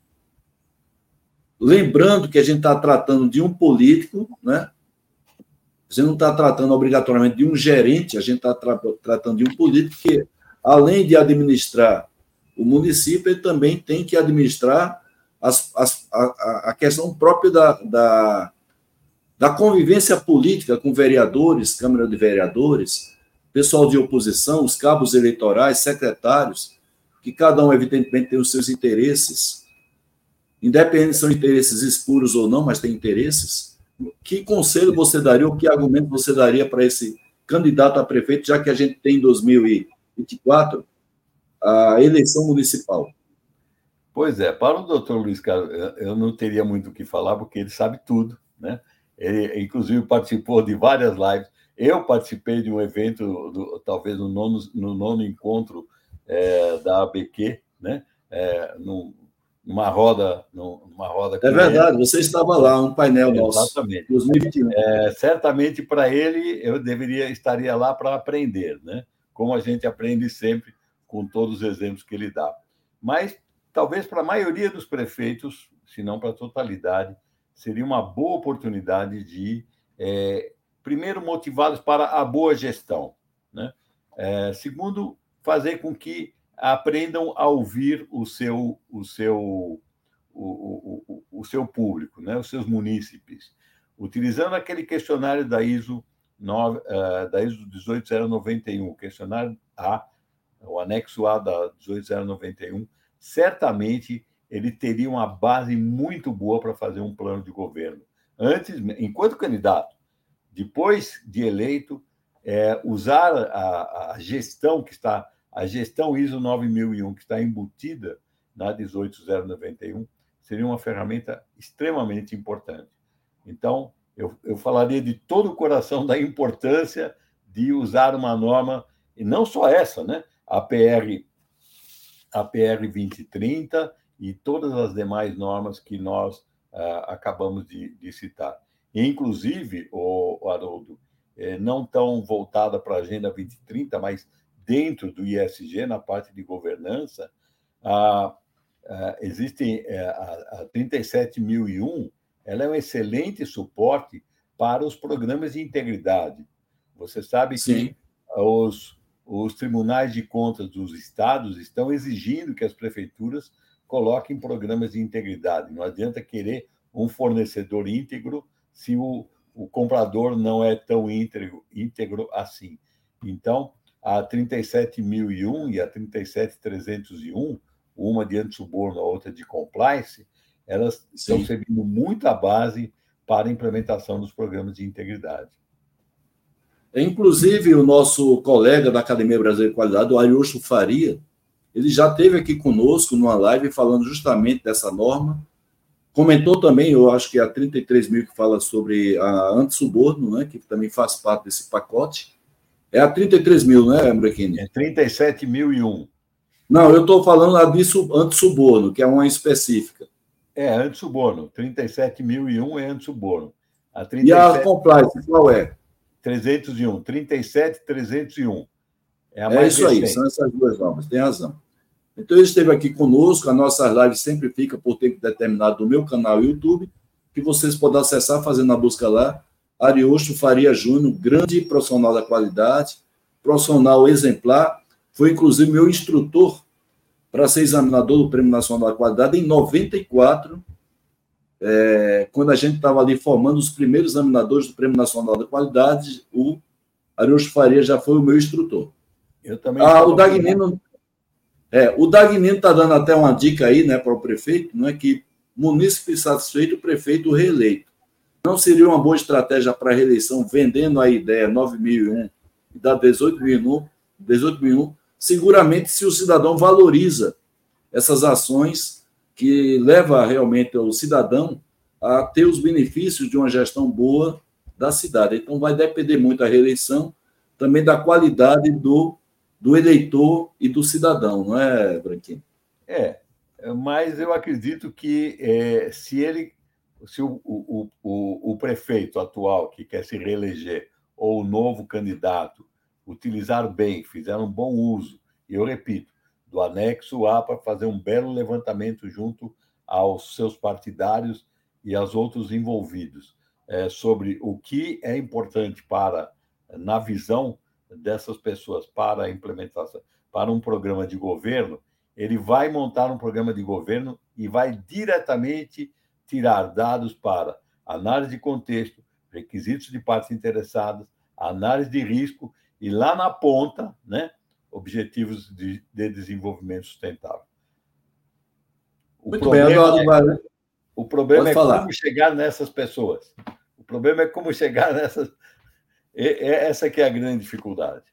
Lembrando que a gente está tratando de um político, né? Gente não está tratando obrigatoriamente de um gerente, a gente está tra tratando de um político que, além de administrar o município, ele também tem que administrar as, as, a, a questão própria da, da da convivência política com vereadores, Câmara de Vereadores, pessoal de oposição, os cabos eleitorais, secretários, que cada um, evidentemente, tem os seus interesses, independente se são interesses escuros ou não, mas tem interesses. Que conselho você daria, ou que argumento você daria para esse candidato a prefeito, já que a gente tem em 2024 a eleição municipal? Pois é, para o doutor Luiz Carlos, eu não teria muito o que falar, porque ele sabe tudo, né? Ele, inclusive, participou de várias lives. Eu participei de um evento, do, talvez no nono, no nono encontro é, da ABQ, né? É, numa roda, numa roda. É verdade, ele. você estava lá, um painel nosso. Exatamente. 2021. É, certamente para ele eu deveria estaria lá para aprender, né? Como a gente aprende sempre com todos os exemplos que ele dá. Mas talvez para a maioria dos prefeitos, se não para a totalidade, seria uma boa oportunidade de, é, primeiro, motivá-los para a boa gestão. Né? É, segundo, fazer com que aprendam a ouvir o seu, o seu, o, o, o seu público, né? os seus munícipes, utilizando aquele questionário da ISO, 9, uh, da ISO 18091, questionário A, o anexo A da 18091, certamente ele teria uma base muito boa para fazer um plano de governo. Antes, enquanto candidato, depois de eleito, é, usar a, a, gestão que está, a gestão ISO 9001 que está embutida na 18091 seria uma ferramenta extremamente importante. Então, eu, eu falaria de todo o coração da importância de usar uma norma, e não só essa, né? A PR, a PR 2030 e todas as demais normas que nós uh, acabamos de, de, citar. Inclusive, o, o Haroldo, eh, não tão voltada para a Agenda 2030, mas dentro do ISG, na parte de governança, a, a, existe eh, a, a 37001, ela é um excelente suporte para os programas de integridade. Você sabe Sim. que os, os tribunais de contas dos estados estão exigindo que as prefeituras coloquem programas de integridade. Não adianta querer um fornecedor íntegro se o, o comprador não é tão íntegro, íntegro assim. Então, a 37.001 e a 37.301, uma de anti-suborno, a outra de compliance, elas Sim. estão servindo muito a base para a implementação dos programas de integridade. Inclusive, o nosso colega da Academia Brasileira de Qualidade, o Ariusto Faria, ele já esteve aqui conosco numa live falando justamente dessa norma. Comentou também, eu acho que é a 33 mil que fala sobre a antissuborno, né, que também faz parte desse pacote. É a 33 mil, né, Ambrequini? É 37.001. Não, eu estou falando a disso antissuborno, que é uma específica. É, antissuborno. 37.001 é antissuborno. A 37... E a compliance, qual é? 301. 37.301. É, a é isso recente. aí, são essas duas normas, tem razão. Então, ele esteve aqui conosco, a nossa live sempre fica por tempo determinado no meu canal YouTube, que vocês podem acessar fazendo a busca lá. Ariosto Faria Júnior, grande profissional da qualidade, profissional exemplar, foi inclusive meu instrutor para ser examinador do Prêmio Nacional da Qualidade em 94, é, quando a gente estava ali formando os primeiros examinadores do Prêmio Nacional da Qualidade, o Ariosto Faria já foi o meu instrutor. Eu também. Ah, o Dagnino. É, o Dagnino está dando até uma dica aí né, para o prefeito, não é que munícipe satisfeito, o prefeito reeleito. Não seria uma boa estratégia para a reeleição, vendendo a ideia 9.001 e da 18.001, 18.001, seguramente se o cidadão valoriza essas ações que leva realmente o cidadão a ter os benefícios de uma gestão boa da cidade. Então, vai depender muito da reeleição, também da qualidade do do eleitor e do cidadão, não é, Branquinho? É, mas eu acredito que é, se ele, se o, o, o, o, prefeito atual que quer se reeleger ou o novo candidato utilizar bem, fizer um bom uso, e eu repito, do anexo A para fazer um belo levantamento junto aos seus partidários e aos outros envolvidos é, sobre o que é importante para, na visão dessas pessoas para a implementação, para um programa de governo, ele vai montar um programa de governo e vai diretamente tirar dados para análise de contexto, requisitos de partes interessadas, análise de risco e lá na ponta, né, objetivos de, de desenvolvimento sustentável. O Muito bem, Eduardo é, O problema Pode é falar. como chegar nessas pessoas. O problema é como chegar nessas, essa que é a grande dificuldade.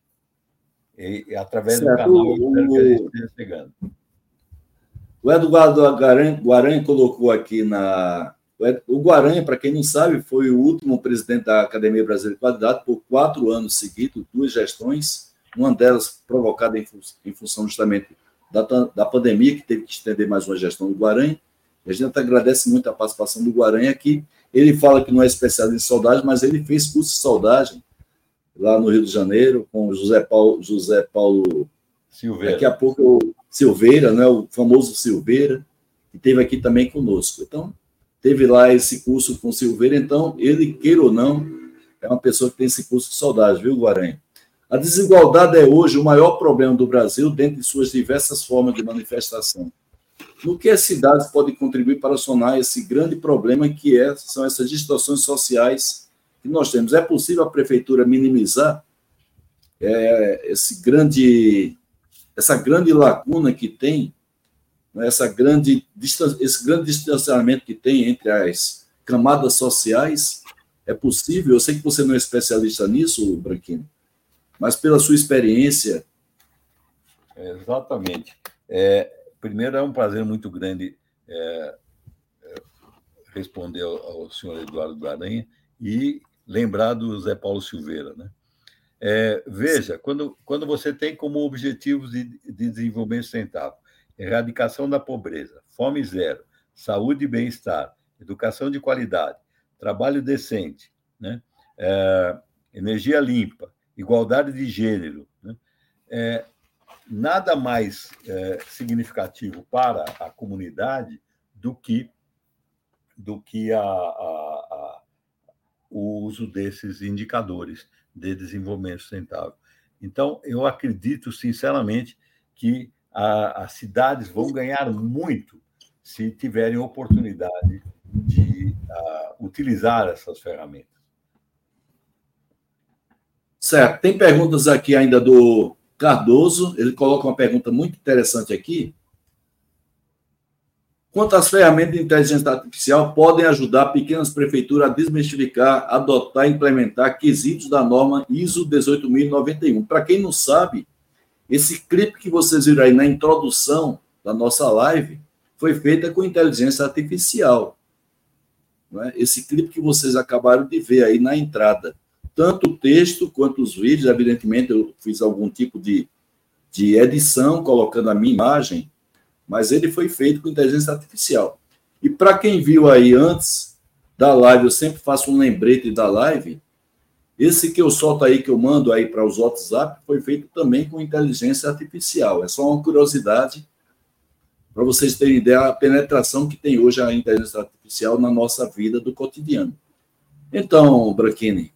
E, através certo. do canal, que esteja chegando. O Eduardo Guaranha colocou aqui na. O Guaranha, para quem não sabe, foi o último presidente da Academia Brasileira de Qualidade por quatro anos seguidos, duas gestões, uma delas provocada em, em função justamente da, da pandemia, que teve que estender mais uma gestão do Guaranha. A gente agradece muito a participação do Guaranha aqui. Ele fala que não é especialista em soldagem, mas ele fez curso de soldagem lá no Rio de Janeiro, com José Paulo, José Paulo Silveira. Daqui a pouco o Silveira, né, o famoso Silveira, que teve aqui também conosco. Então, teve lá esse curso com Silveira, então, ele, queira ou não, é uma pessoa que tem esse curso de saudade, viu, Guaranha? A desigualdade é hoje o maior problema do Brasil, dentro de suas diversas formas de manifestação. No que as cidades podem contribuir para sonar esse grande problema que é, são essas distorções sociais que nós temos. É possível a prefeitura minimizar é, esse grande, essa grande lacuna que tem, né, essa grande, esse grande distanciamento que tem entre as camadas sociais. É possível, eu sei que você não é especialista nisso, Branquinho, mas pela sua experiência. Exatamente. É, primeiro, é um prazer muito grande é, é responder ao, senhor Eduardo Guaranha e lembrar do Zé Paulo Silveira. Né? É, veja, quando, quando você tem como objetivos de, de desenvolvimento sustentável erradicação da pobreza, fome zero, saúde e bem-estar, educação de qualidade, trabalho decente, né? É, energia limpa, igualdade de gênero, né? é, nada mais é, significativo para a comunidade do que do que a, a, a, o uso desses indicadores de desenvolvimento sustentável. Então, eu acredito sinceramente que as cidades vão ganhar muito se tiverem oportunidade de uh, utilizar essas ferramentas. Certo. Tem perguntas aqui ainda do Cardoso. Ele coloca uma pergunta muito interessante aqui. Quanto às ferramentas de inteligência artificial podem ajudar pequenas prefeituras a desmistificar, adotar e implementar quesitos da norma ISO 18091? Para quem não sabe, esse clipe que vocês viram aí na introdução da nossa live foi feita com inteligência artificial. É? Esse clipe que vocês acabaram de ver aí na entrada. Tanto o texto quanto os vídeos, evidentemente, eu fiz algum tipo de, de edição colocando a minha imagem, mas ele foi feito com inteligência artificial. E para quem viu aí antes da live, eu sempre faço um lembrete da live. Esse que eu solto aí, que eu mando aí para os WhatsApp, foi feito também com inteligência artificial. É só uma curiosidade para vocês terem ideia da penetração que tem hoje a inteligência artificial na nossa vida do cotidiano. Então, Braquini,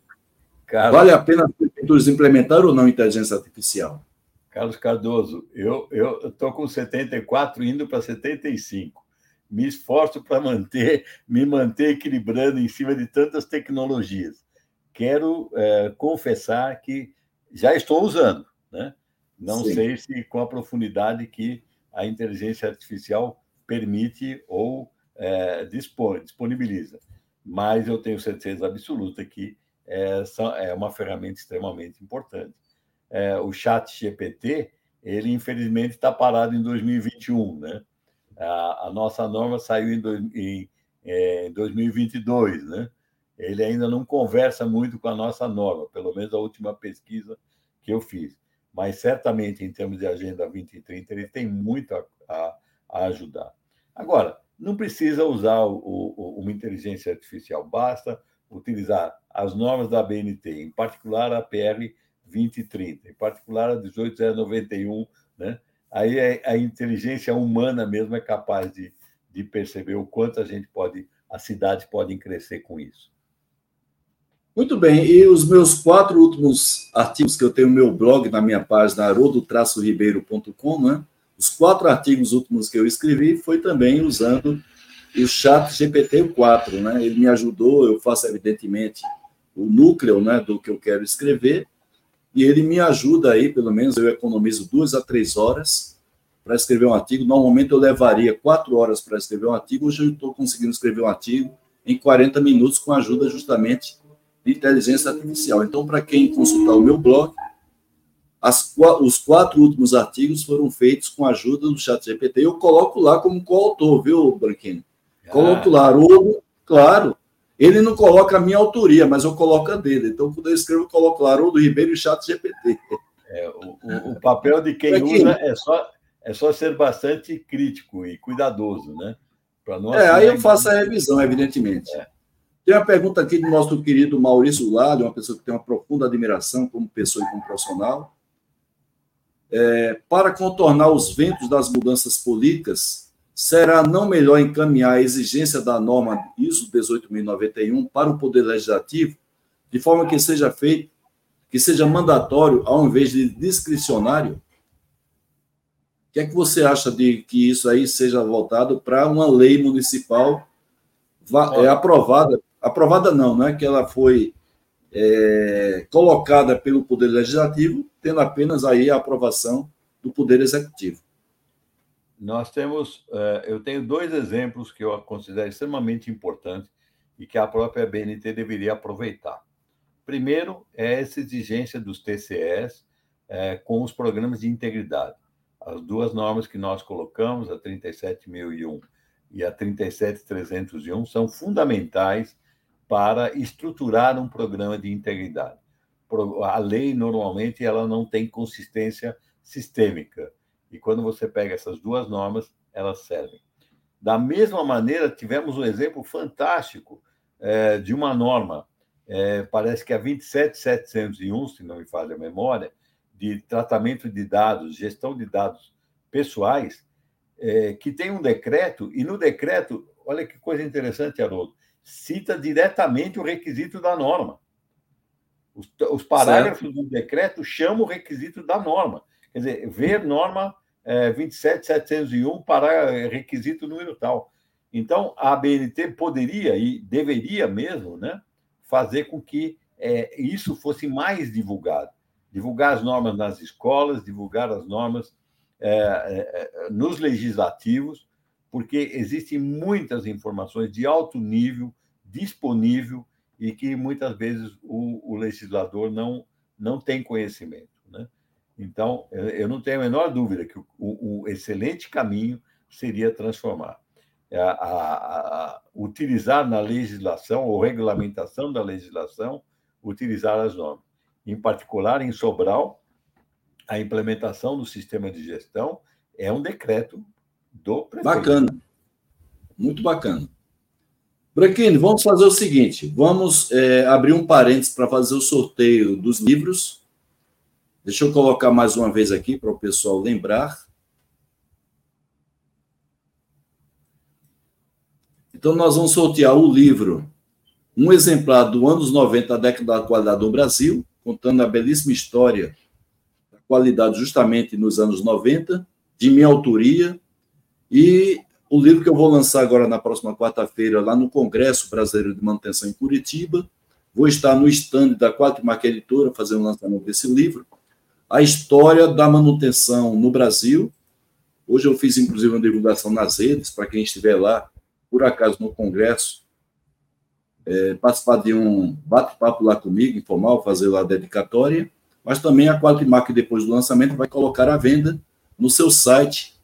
vale a pena as implementar ou não inteligência artificial? Carlos Cardoso, eu estou com 74 indo para 75. Me esforço para manter, *laughs* me manter equilibrando em cima de tantas tecnologias. Quero é, confessar que já estou usando, né? Não Sim. sei se com a profundidade que a inteligência artificial permite ou é, dispone, disponibiliza. Mas eu tenho certeza absoluta que é uma ferramenta extremamente importante é, o chat GPT, ele infelizmente está parado em 2021, né? A, a nossa norma saiu em, em, é, 2022, né? Ele ainda não conversa muito com a nossa norma, pelo menos a última pesquisa que eu fiz. Mas certamente, em termos de Agenda 2030, ele tem muito a, a, a ajudar. Agora, não precisa usar o, o, uma inteligência artificial, basta utilizar as normas da BNT, em particular a PR 2030, em particular a 18091, né? Aí a, a inteligência humana mesmo é capaz de, de perceber o quanto a gente pode, as cidades podem crescer com isso. Muito bem, e os meus quatro últimos artigos que eu tenho no meu blog, na minha página haroldo-ribeiro.com, né? Os quatro artigos últimos que eu escrevi foi também usando o chat GPT-4, né? Ele me ajudou, eu faço evidentemente o núcleo, né, do que eu quero escrever, e ele me ajuda aí, pelo menos eu economizo duas a três horas para escrever um artigo. Normalmente eu levaria quatro horas para escrever um artigo, hoje eu estou conseguindo escrever um artigo em 40 minutos com a ajuda justamente de inteligência artificial. Então, para quem consultar o meu blog, as, os quatro últimos artigos foram feitos com a ajuda do chat GPT. Eu coloco lá como coautor, viu, Branquinho? Coloco lá, Haroldo, claro, ele não coloca a minha autoria, mas eu coloco a dele. Então, quando eu escrevo, eu coloco Haroldo Ribeiro e Chat GPT. É, o, o, papel de quem usa é só, é só ser bastante crítico e cuidadoso, né? Não é, aí eu faço a revisão, evidentemente. É. Tem uma pergunta aqui do nosso querido Maurício Lade, uma pessoa que tem uma profunda admiração como pessoa e como profissional. É, para contornar os ventos das mudanças políticas, será não melhor encaminhar a exigência da norma ISO 18091 para o Poder Legislativo, de forma que seja feito, que seja mandatório ao invés de discricionário? O que é que você acha de que isso aí seja voltado para uma lei municipal é, aprovada? Aprovada não, né? Que ela foi é, colocada pelo Poder Legislativo, tendo apenas aí a aprovação do Poder Executivo. Nós temos, é, eu tenho dois exemplos que eu considero extremamente importantes e que a própria BNT deveria aproveitar. Primeiro é essa exigência dos TCS é, com os programas de integridade. As duas normas que nós colocamos, a 37.001 e a 37.301, são fundamentais para estruturar um programa de integridade. A lei, normalmente, ela não tem consistência sistêmica. E quando você pega essas duas normas, elas servem. Da mesma maneira, tivemos um exemplo fantástico é, de uma norma, é, parece que é a 27701, se não me falha a memória, de tratamento de dados, gestão de dados pessoais, é, que tem um decreto, e no decreto, olha que coisa interessante, Haroldo, cita diretamente o requisito da norma. Os, os parágrafos certo. do decreto chamam o requisito da norma. Quer dizer, ver norma é, 27701 para requisito número tal. Então, a ABNT poderia e deveria mesmo né, fazer com que é, isso fosse mais divulgado. Divulgar as normas nas escolas, divulgar as normas é, é, é nos legislativos, porque existem muitas informações de alto nível disponível e que muitas vezes o, o legislador não, não tem conhecimento. Então, eu não tenho a menor dúvida que o, o excelente caminho seria transformar. A, a, a, utilizar na legislação ou regulamentação da legislação, utilizar as normas. Em particular, em Sobral, a implementação do sistema de gestão é um decreto do prefeito. Bacana. Muito bacana. Branquini, vamos fazer o seguinte: vamos é, abrir um parênteses para fazer o sorteio dos livros. Deixa eu colocar mais uma vez aqui para o pessoal lembrar. Então, nós vamos sortear o livro, um exemplar do anos 90, a década da qualidade no Brasil, contando a belíssima história da qualidade justamente nos anos 90, de minha autoria, e o livro que eu vou lançar agora na próxima quarta-feira, lá no Congresso Brasileiro de Manutenção em Curitiba. Vou estar no stand da Quatrimarca Editora fazendo o lançamento desse livro. A história da manutenção no Brasil. Hoje eu fiz, inclusive, uma divulgação nas redes, para quem estiver lá, por acaso, no Congresso, é, participar de um bate-papo lá comigo, informal, fazer lá a dedicatória. Mas também a Quatrimarca, depois do lançamento, vai colocar à venda no seu site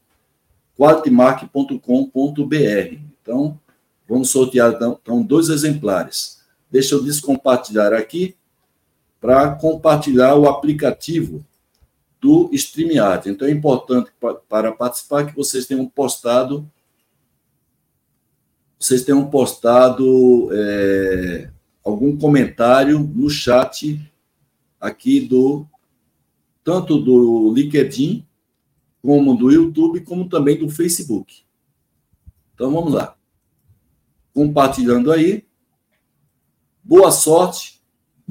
qualitymark.com.br. Então, vamos sortear então, então, dois exemplares. Deixa eu descompartilhar aqui para compartilhar o aplicativo do StreamYard. Então, é importante para participar que vocês tenham postado vocês tenham postado é, algum comentário no chat aqui do tanto do LinkedIn como do YouTube, como também do Facebook. Então vamos lá. Compartilhando aí. Boa sorte.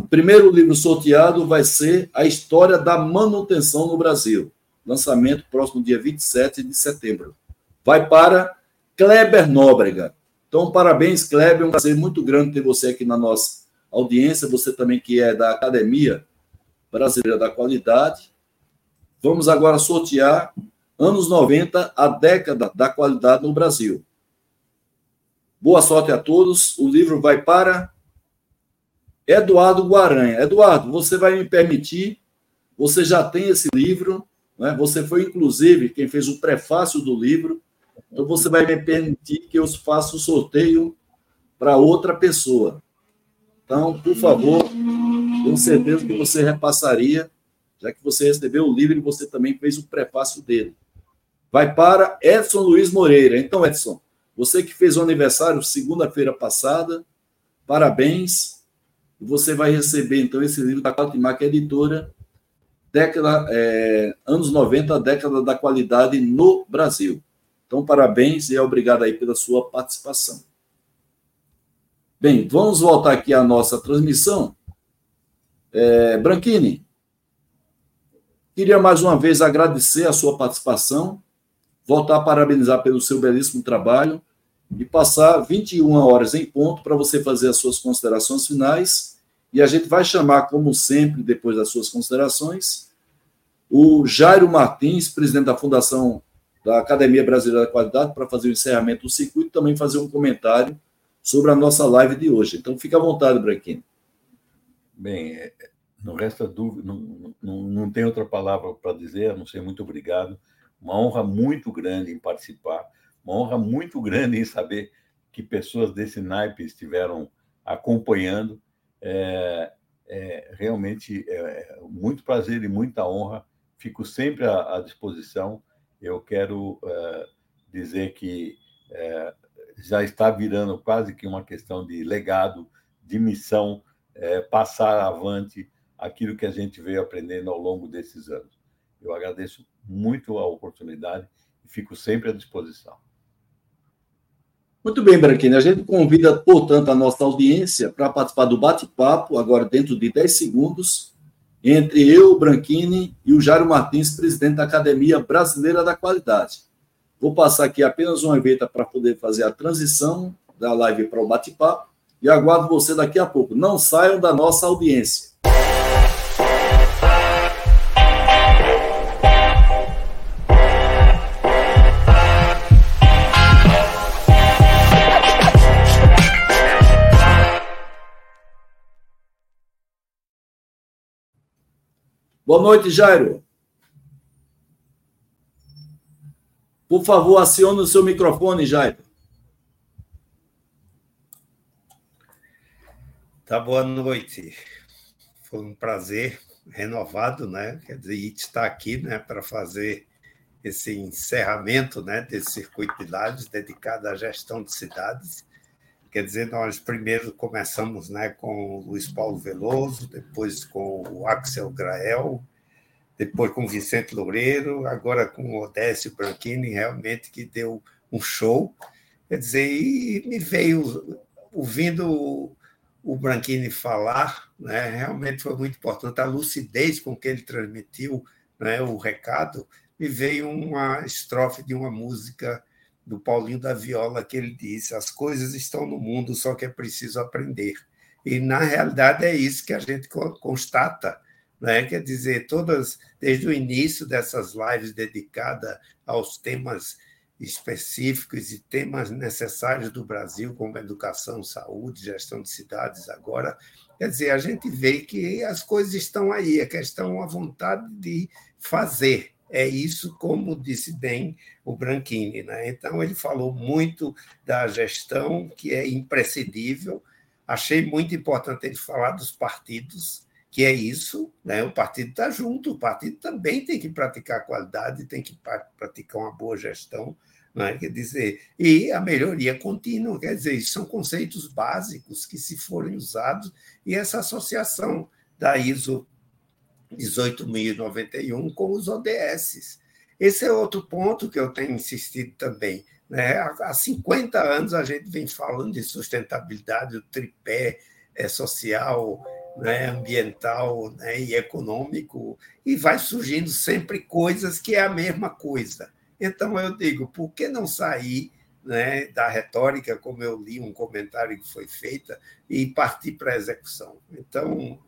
O primeiro livro sorteado vai ser A História da Manutenção no Brasil. Lançamento próximo dia 27 de setembro. Vai para Kleber Nóbrega. Então, parabéns, Kleber. É um prazer muito grande ter você aqui na nossa audiência. Você também que é da Academia Brasileira da Qualidade. Vamos agora sortear anos 90, a década da qualidade no Brasil. Boa sorte a todos. O livro vai para Eduardo Guaranha. Eduardo, você vai me permitir, você já tem esse livro, né? você foi, inclusive, quem fez o prefácio do livro, então você vai me permitir que eu faça o sorteio para outra pessoa. Então, por favor, tenho certeza que você repassaria já que você recebeu o livro e você também fez o prefácio dele. Vai para Edson Luiz Moreira. Então, Edson, você que fez o aniversário segunda-feira passada, parabéns. Você vai receber, então, esse livro da Quatimac Editora, década, é, anos 90, década da qualidade no Brasil. Então, parabéns e obrigado aí pela sua participação. Bem, vamos voltar aqui à nossa transmissão. É, Branchini, Queria mais uma vez agradecer a sua participação, voltar a parabenizar pelo seu belíssimo trabalho e passar 21 horas em ponto para você fazer as suas considerações finais E a gente vai chamar, como sempre, depois das suas considerações, o Jairo Martins, presidente da Fundação da Academia Brasileira da Qualidade, para fazer o encerramento do circuito e também fazer um comentário sobre a nossa live de hoje. Então, fique à vontade, Branquinho. Bem, é, não resta dúvida, não, não, não tem outra palavra para dizer, a não ser muito obrigado. Uma honra muito grande em participar, uma honra muito grande em saber que pessoas desse naipe estiveram acompanhando. É, é realmente é, é, muito prazer e muita honra. Fico sempre à, à disposição. Eu quero é, dizer que é, já está virando quase que uma questão de legado, de missão, é, passar avante aquilo que a gente veio aprendendo ao longo desses anos. Eu agradeço muito a oportunidade e fico sempre à disposição. Muito bem, Branquinho. A gente convida, portanto, a nossa audiência para participar do bate-papo, agora dentro de 10 segundos, entre eu, Branquini, e o Jairo Martins, presidente da Academia Brasileira da Qualidade. Vou passar aqui apenas uma vinheta para poder fazer a transição da live para o bate-papo e aguardo você daqui a pouco. Não saiam da nossa audiência. Boa noite, Jairo. Por favor, acione o seu microfone, Jairo. Tá, boa noite. Foi um prazer renovado, né? Quer dizer, estar aqui, né, para fazer esse encerramento, né, desse circuito de lives dedicado à gestão de cidades. Quer dizer, nós primeiro começamos, né, com o Luiz Paulo Veloso, depois com o Axel Grael, depois com o Vicente Loureiro, agora com o Odécio Branchini, realmente que deu um show. Quer dizer, e me veio ouvindo o Branchini falar, né, realmente foi muito importante. A lucidez com que ele transmitiu né, o recado, me veio uma estrofe de uma música do Paulinho da Viola que ele disse: As coisas estão no mundo, só que é preciso aprender. E, na realidade, é isso que a gente constata né? Quer dizer, todas, desde o início dessas lives dedicadas aos temas específicos e temas necessários do Brasil, como educação, saúde, gestão de cidades, agora, quer dizer, a gente vê que as coisas estão aí, a questão a vontade de fazer. É isso, como disse bem o Branchini. Né? Então, ele falou muito da gestão, que é imprescindível. Achei muito importante ele falar dos partidos, que é isso, né? o partido está junto, o partido também tem que praticar qualidade, tem que praticar uma boa gestão, né? quer dizer, e a melhoria contínua, quer dizer, são conceitos básicos que, se forem usados, e essa associação da ISO 18091 com os ODS. Esse é outro ponto que eu tenho insistido também. Né? Há 50 anos a gente vem falando de sustentabilidade, o tripé é, social, né, ambiental né, e econômico, e vai surgindo sempre coisas que é a mesma coisa. Então, eu digo, por que não sair né, da retórica, como eu li um comentário que foi feita, e partir para a execução? Então,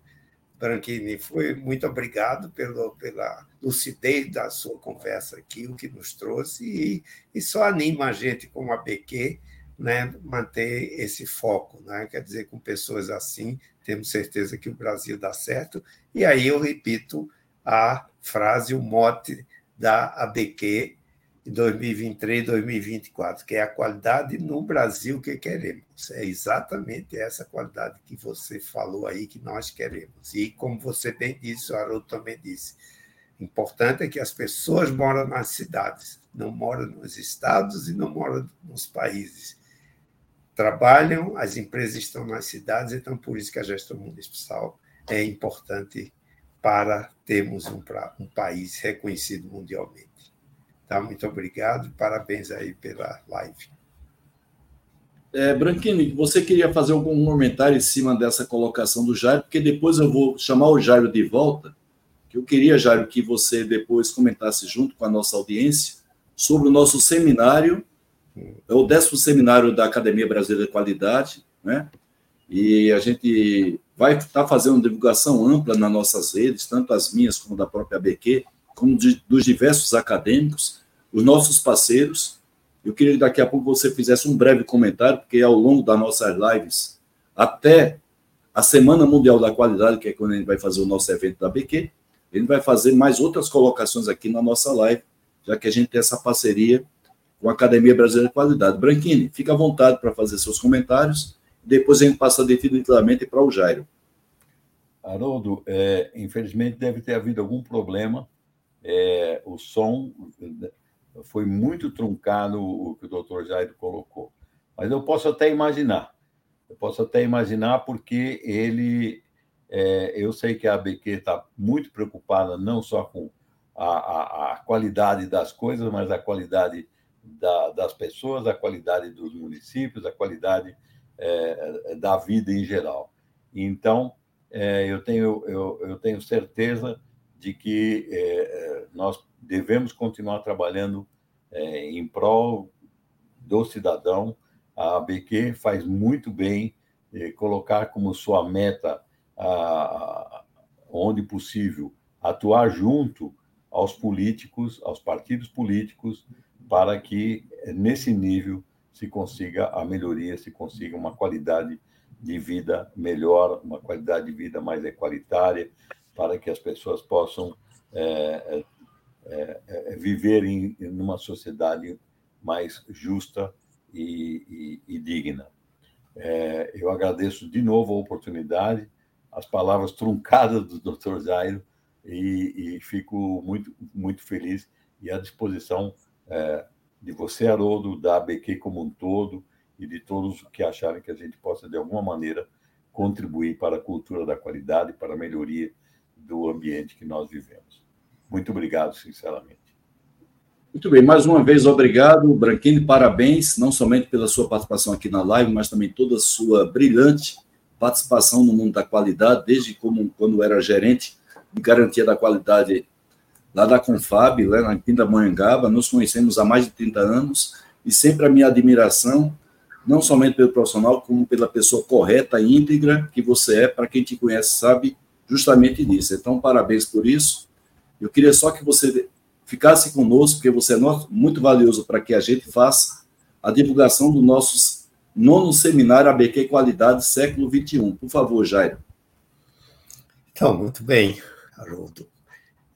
Branchini, foi muito obrigado pelo, pela lucidez da sua conversa aqui, o que nos trouxe, e, e só anima a gente, como a BQ, né, manter esse foco. Né? Quer dizer, com pessoas assim, temos certeza que o Brasil dá certo. E aí eu repito a frase, o mote da ABQ 2023 2024, que é a qualidade no Brasil que queremos. É exatamente essa qualidade que você falou aí que nós queremos. E como você bem disse, o Haroldo também disse, importante é que as pessoas moram nas cidades, não moram nos estados e não moram nos países trabalham, as empresas estão nas cidades, então por isso que a gestão municipal é importante para termos um, um país reconhecido mundialmente. Tá? Muito obrigado, parabéns aí pela live. É, Branquini, você queria fazer algum comentário em cima dessa colocação do Jairo, porque depois eu vou chamar o Jairo de volta, que eu queria, Jairo, que você depois comentasse junto com a nossa audiência sobre o nosso seminário é o décimo seminário da Academia Brasileira de Qualidade, né? E a gente vai estar fazendo divulgação ampla nas nossas redes, tanto as minhas como da própria ABQ, como de, dos diversos acadêmicos, os nossos parceiros. Eu queria que daqui a pouco você fizesse um breve comentário, porque ao longo das nossas lives, até a Semana Mundial da Qualidade, que é quando a gente vai fazer o nosso evento da ABQ, ele vai fazer mais outras colocações aqui na nossa live, já que a gente tem essa parceria com a Academia Brasileira de Qualidade. Branquini, fica à vontade para fazer seus comentários, depois a gente passa definitivamente para o Jairo. Haroldo, é, infelizmente deve ter havido algum problema. É, o som foi muito truncado, o que o doutor Jairo colocou. Mas eu posso até imaginar. Eu posso até imaginar porque ele é, eu sei que a ABQ está muito preocupada não só com a, a, a, qualidade das coisas, mas a qualidade da, das pessoas, a qualidade dos municípios, a qualidade é, da vida em geral. Então, é, eu, tenho, eu, eu, tenho certeza de que é, nós devemos continuar trabalhando é, em prol do cidadão. A ABQ faz muito bem é, colocar como sua meta a, onde possível, atuar junto aos políticos, aos partidos políticos, para que nesse nível se consiga a melhoria, se consiga uma qualidade de vida melhor, uma qualidade de vida mais equalitária, para que as pessoas possam é, é, é, viver em, em uma sociedade mais justa e, e, e digna. É, eu agradeço de novo a oportunidade as palavras truncadas do Dr. Jairo e, e, fico muito, muito feliz e à disposição é, de você, Haroldo, da ABQ como um todo e de todos que acharem que a gente possa, de alguma maneira, contribuir para a cultura da qualidade, para a melhoria do ambiente que nós vivemos. Muito obrigado, sinceramente. Muito bem, mais uma vez, obrigado, Branquini, parabéns, não somente pela sua participação aqui na live, mas também toda a sua brilhante participação no mundo da qualidade, desde como quando era gerente de garantia da qualidade lá da Confab, lá na Pindamonhangaba. Nos conhecemos há mais de 30 anos e sempre a minha admiração, não somente pelo profissional, como pela pessoa correta, íntegra que você é. Para quem te conhece, sabe justamente disso. Então, parabéns por isso. Eu queria só que você ficasse conosco, porque você é muito valioso para que a gente faça a divulgação dos nossos nono seminário ABQ Qualidade século XXI. Por favor, Jairo. Então, muito bem, Haroldo.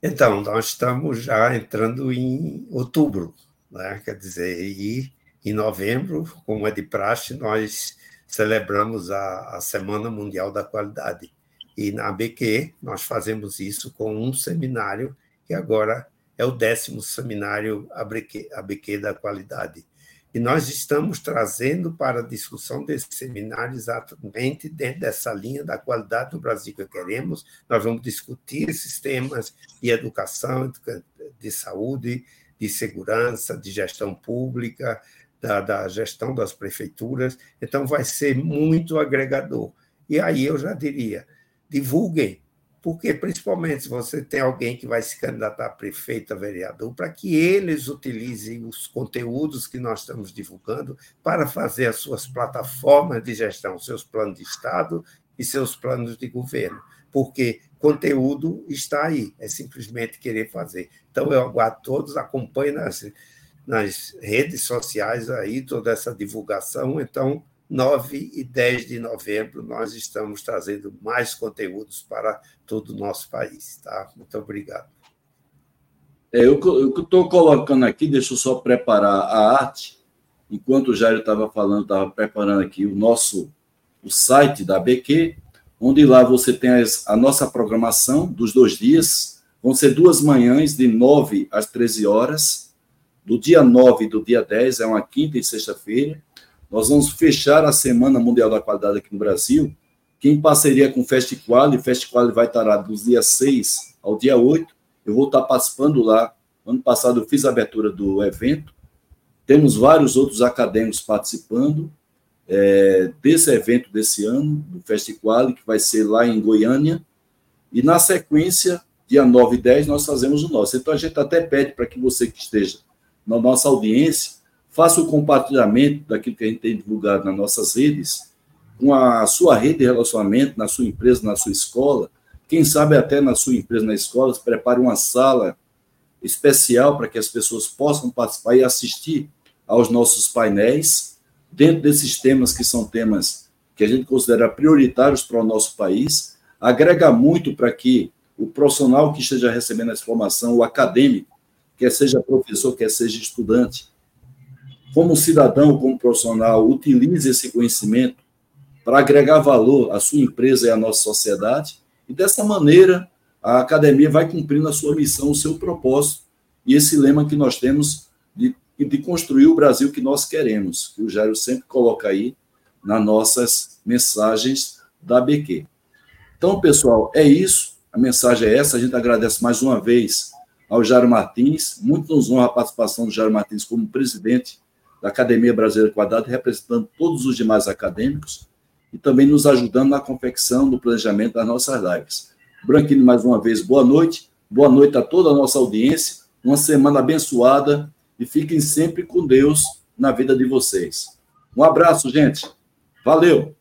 Então, nós estamos já entrando em outubro, né? quer dizer, e em novembro, como é de praxe, nós celebramos a, a Semana Mundial da Qualidade. E na ABQ, nós fazemos isso com um seminário, que agora é o décimo seminário ABQ, ABQ da Qualidade e nós estamos trazendo para a discussão desse seminário exatamente dentro dessa linha da qualidade do Brasil que queremos. Nós vamos discutir esses temas de educação, de saúde, de segurança, de gestão pública, da, da gestão das prefeituras. Então, vai ser muito agregador. E aí eu já diria: divulguem porque, principalmente, se você tem alguém que vai se candidatar a prefeito, a vereador, para que eles utilizem os conteúdos que nós estamos divulgando para fazer as suas plataformas de gestão, seus planos de Estado e seus planos de governo. Porque conteúdo está aí, é simplesmente querer fazer. Então, eu aguardo todos, acompanhem nas, nas redes sociais aí toda essa divulgação. Então, 9 e 10 de novembro, nós estamos trazendo mais conteúdos para todo o nosso país. Tá? Muito obrigado. É, eu estou colocando aqui, deixa eu só preparar a arte. Enquanto o Jair estava falando, estava preparando aqui o nosso o site da BQ, onde lá você tem as, a nossa programação dos dois dias. Vão ser duas manhãs, de 9 às 13 horas, do dia 9 e do dia 10, é uma quinta e sexta-feira nós vamos fechar a Semana Mundial da Qualidade aqui no Brasil, que em parceria com o Festival, e o vai estar dos dias 6 ao dia 8. Eu vou estar participando lá. Ano passado eu fiz a abertura do evento. Temos vários outros acadêmicos participando é, desse evento desse ano, do Festival, que vai ser lá em Goiânia. E na sequência, dia 9 e 10, nós fazemos o nosso. Então a gente até pede para que você que esteja na nossa audiência faça o compartilhamento daquilo que a gente tem divulgado nas nossas redes com a sua rede de relacionamento, na sua empresa, na sua escola, quem sabe até na sua empresa, na escola, prepare uma sala especial para que as pessoas possam participar e assistir aos nossos painéis, dentro desses temas que são temas que a gente considera prioritários para o nosso país, agrega muito para que o profissional que esteja recebendo essa formação, o acadêmico, quer seja professor, quer seja estudante, como cidadão, como profissional, utilize esse conhecimento para agregar valor à sua empresa e à nossa sociedade, e dessa maneira a academia vai cumprindo a sua missão, o seu propósito, e esse lema que nós temos de, de construir o Brasil que nós queremos, que o Jairo sempre coloca aí nas nossas mensagens da BQ. Então, pessoal, é isso. A mensagem é essa. A gente agradece mais uma vez ao Jairo Martins. Muito nos honra a participação do Jairo Martins como presidente da Academia Brasileira Quadrada, representando todos os demais acadêmicos e também nos ajudando na confecção do planejamento das nossas lives. Branquinho, mais uma vez, boa noite. Boa noite a toda a nossa audiência uma semana abençoada e fiquem sempre com Deus na vida de vocês. Um abraço, gente. Valeu!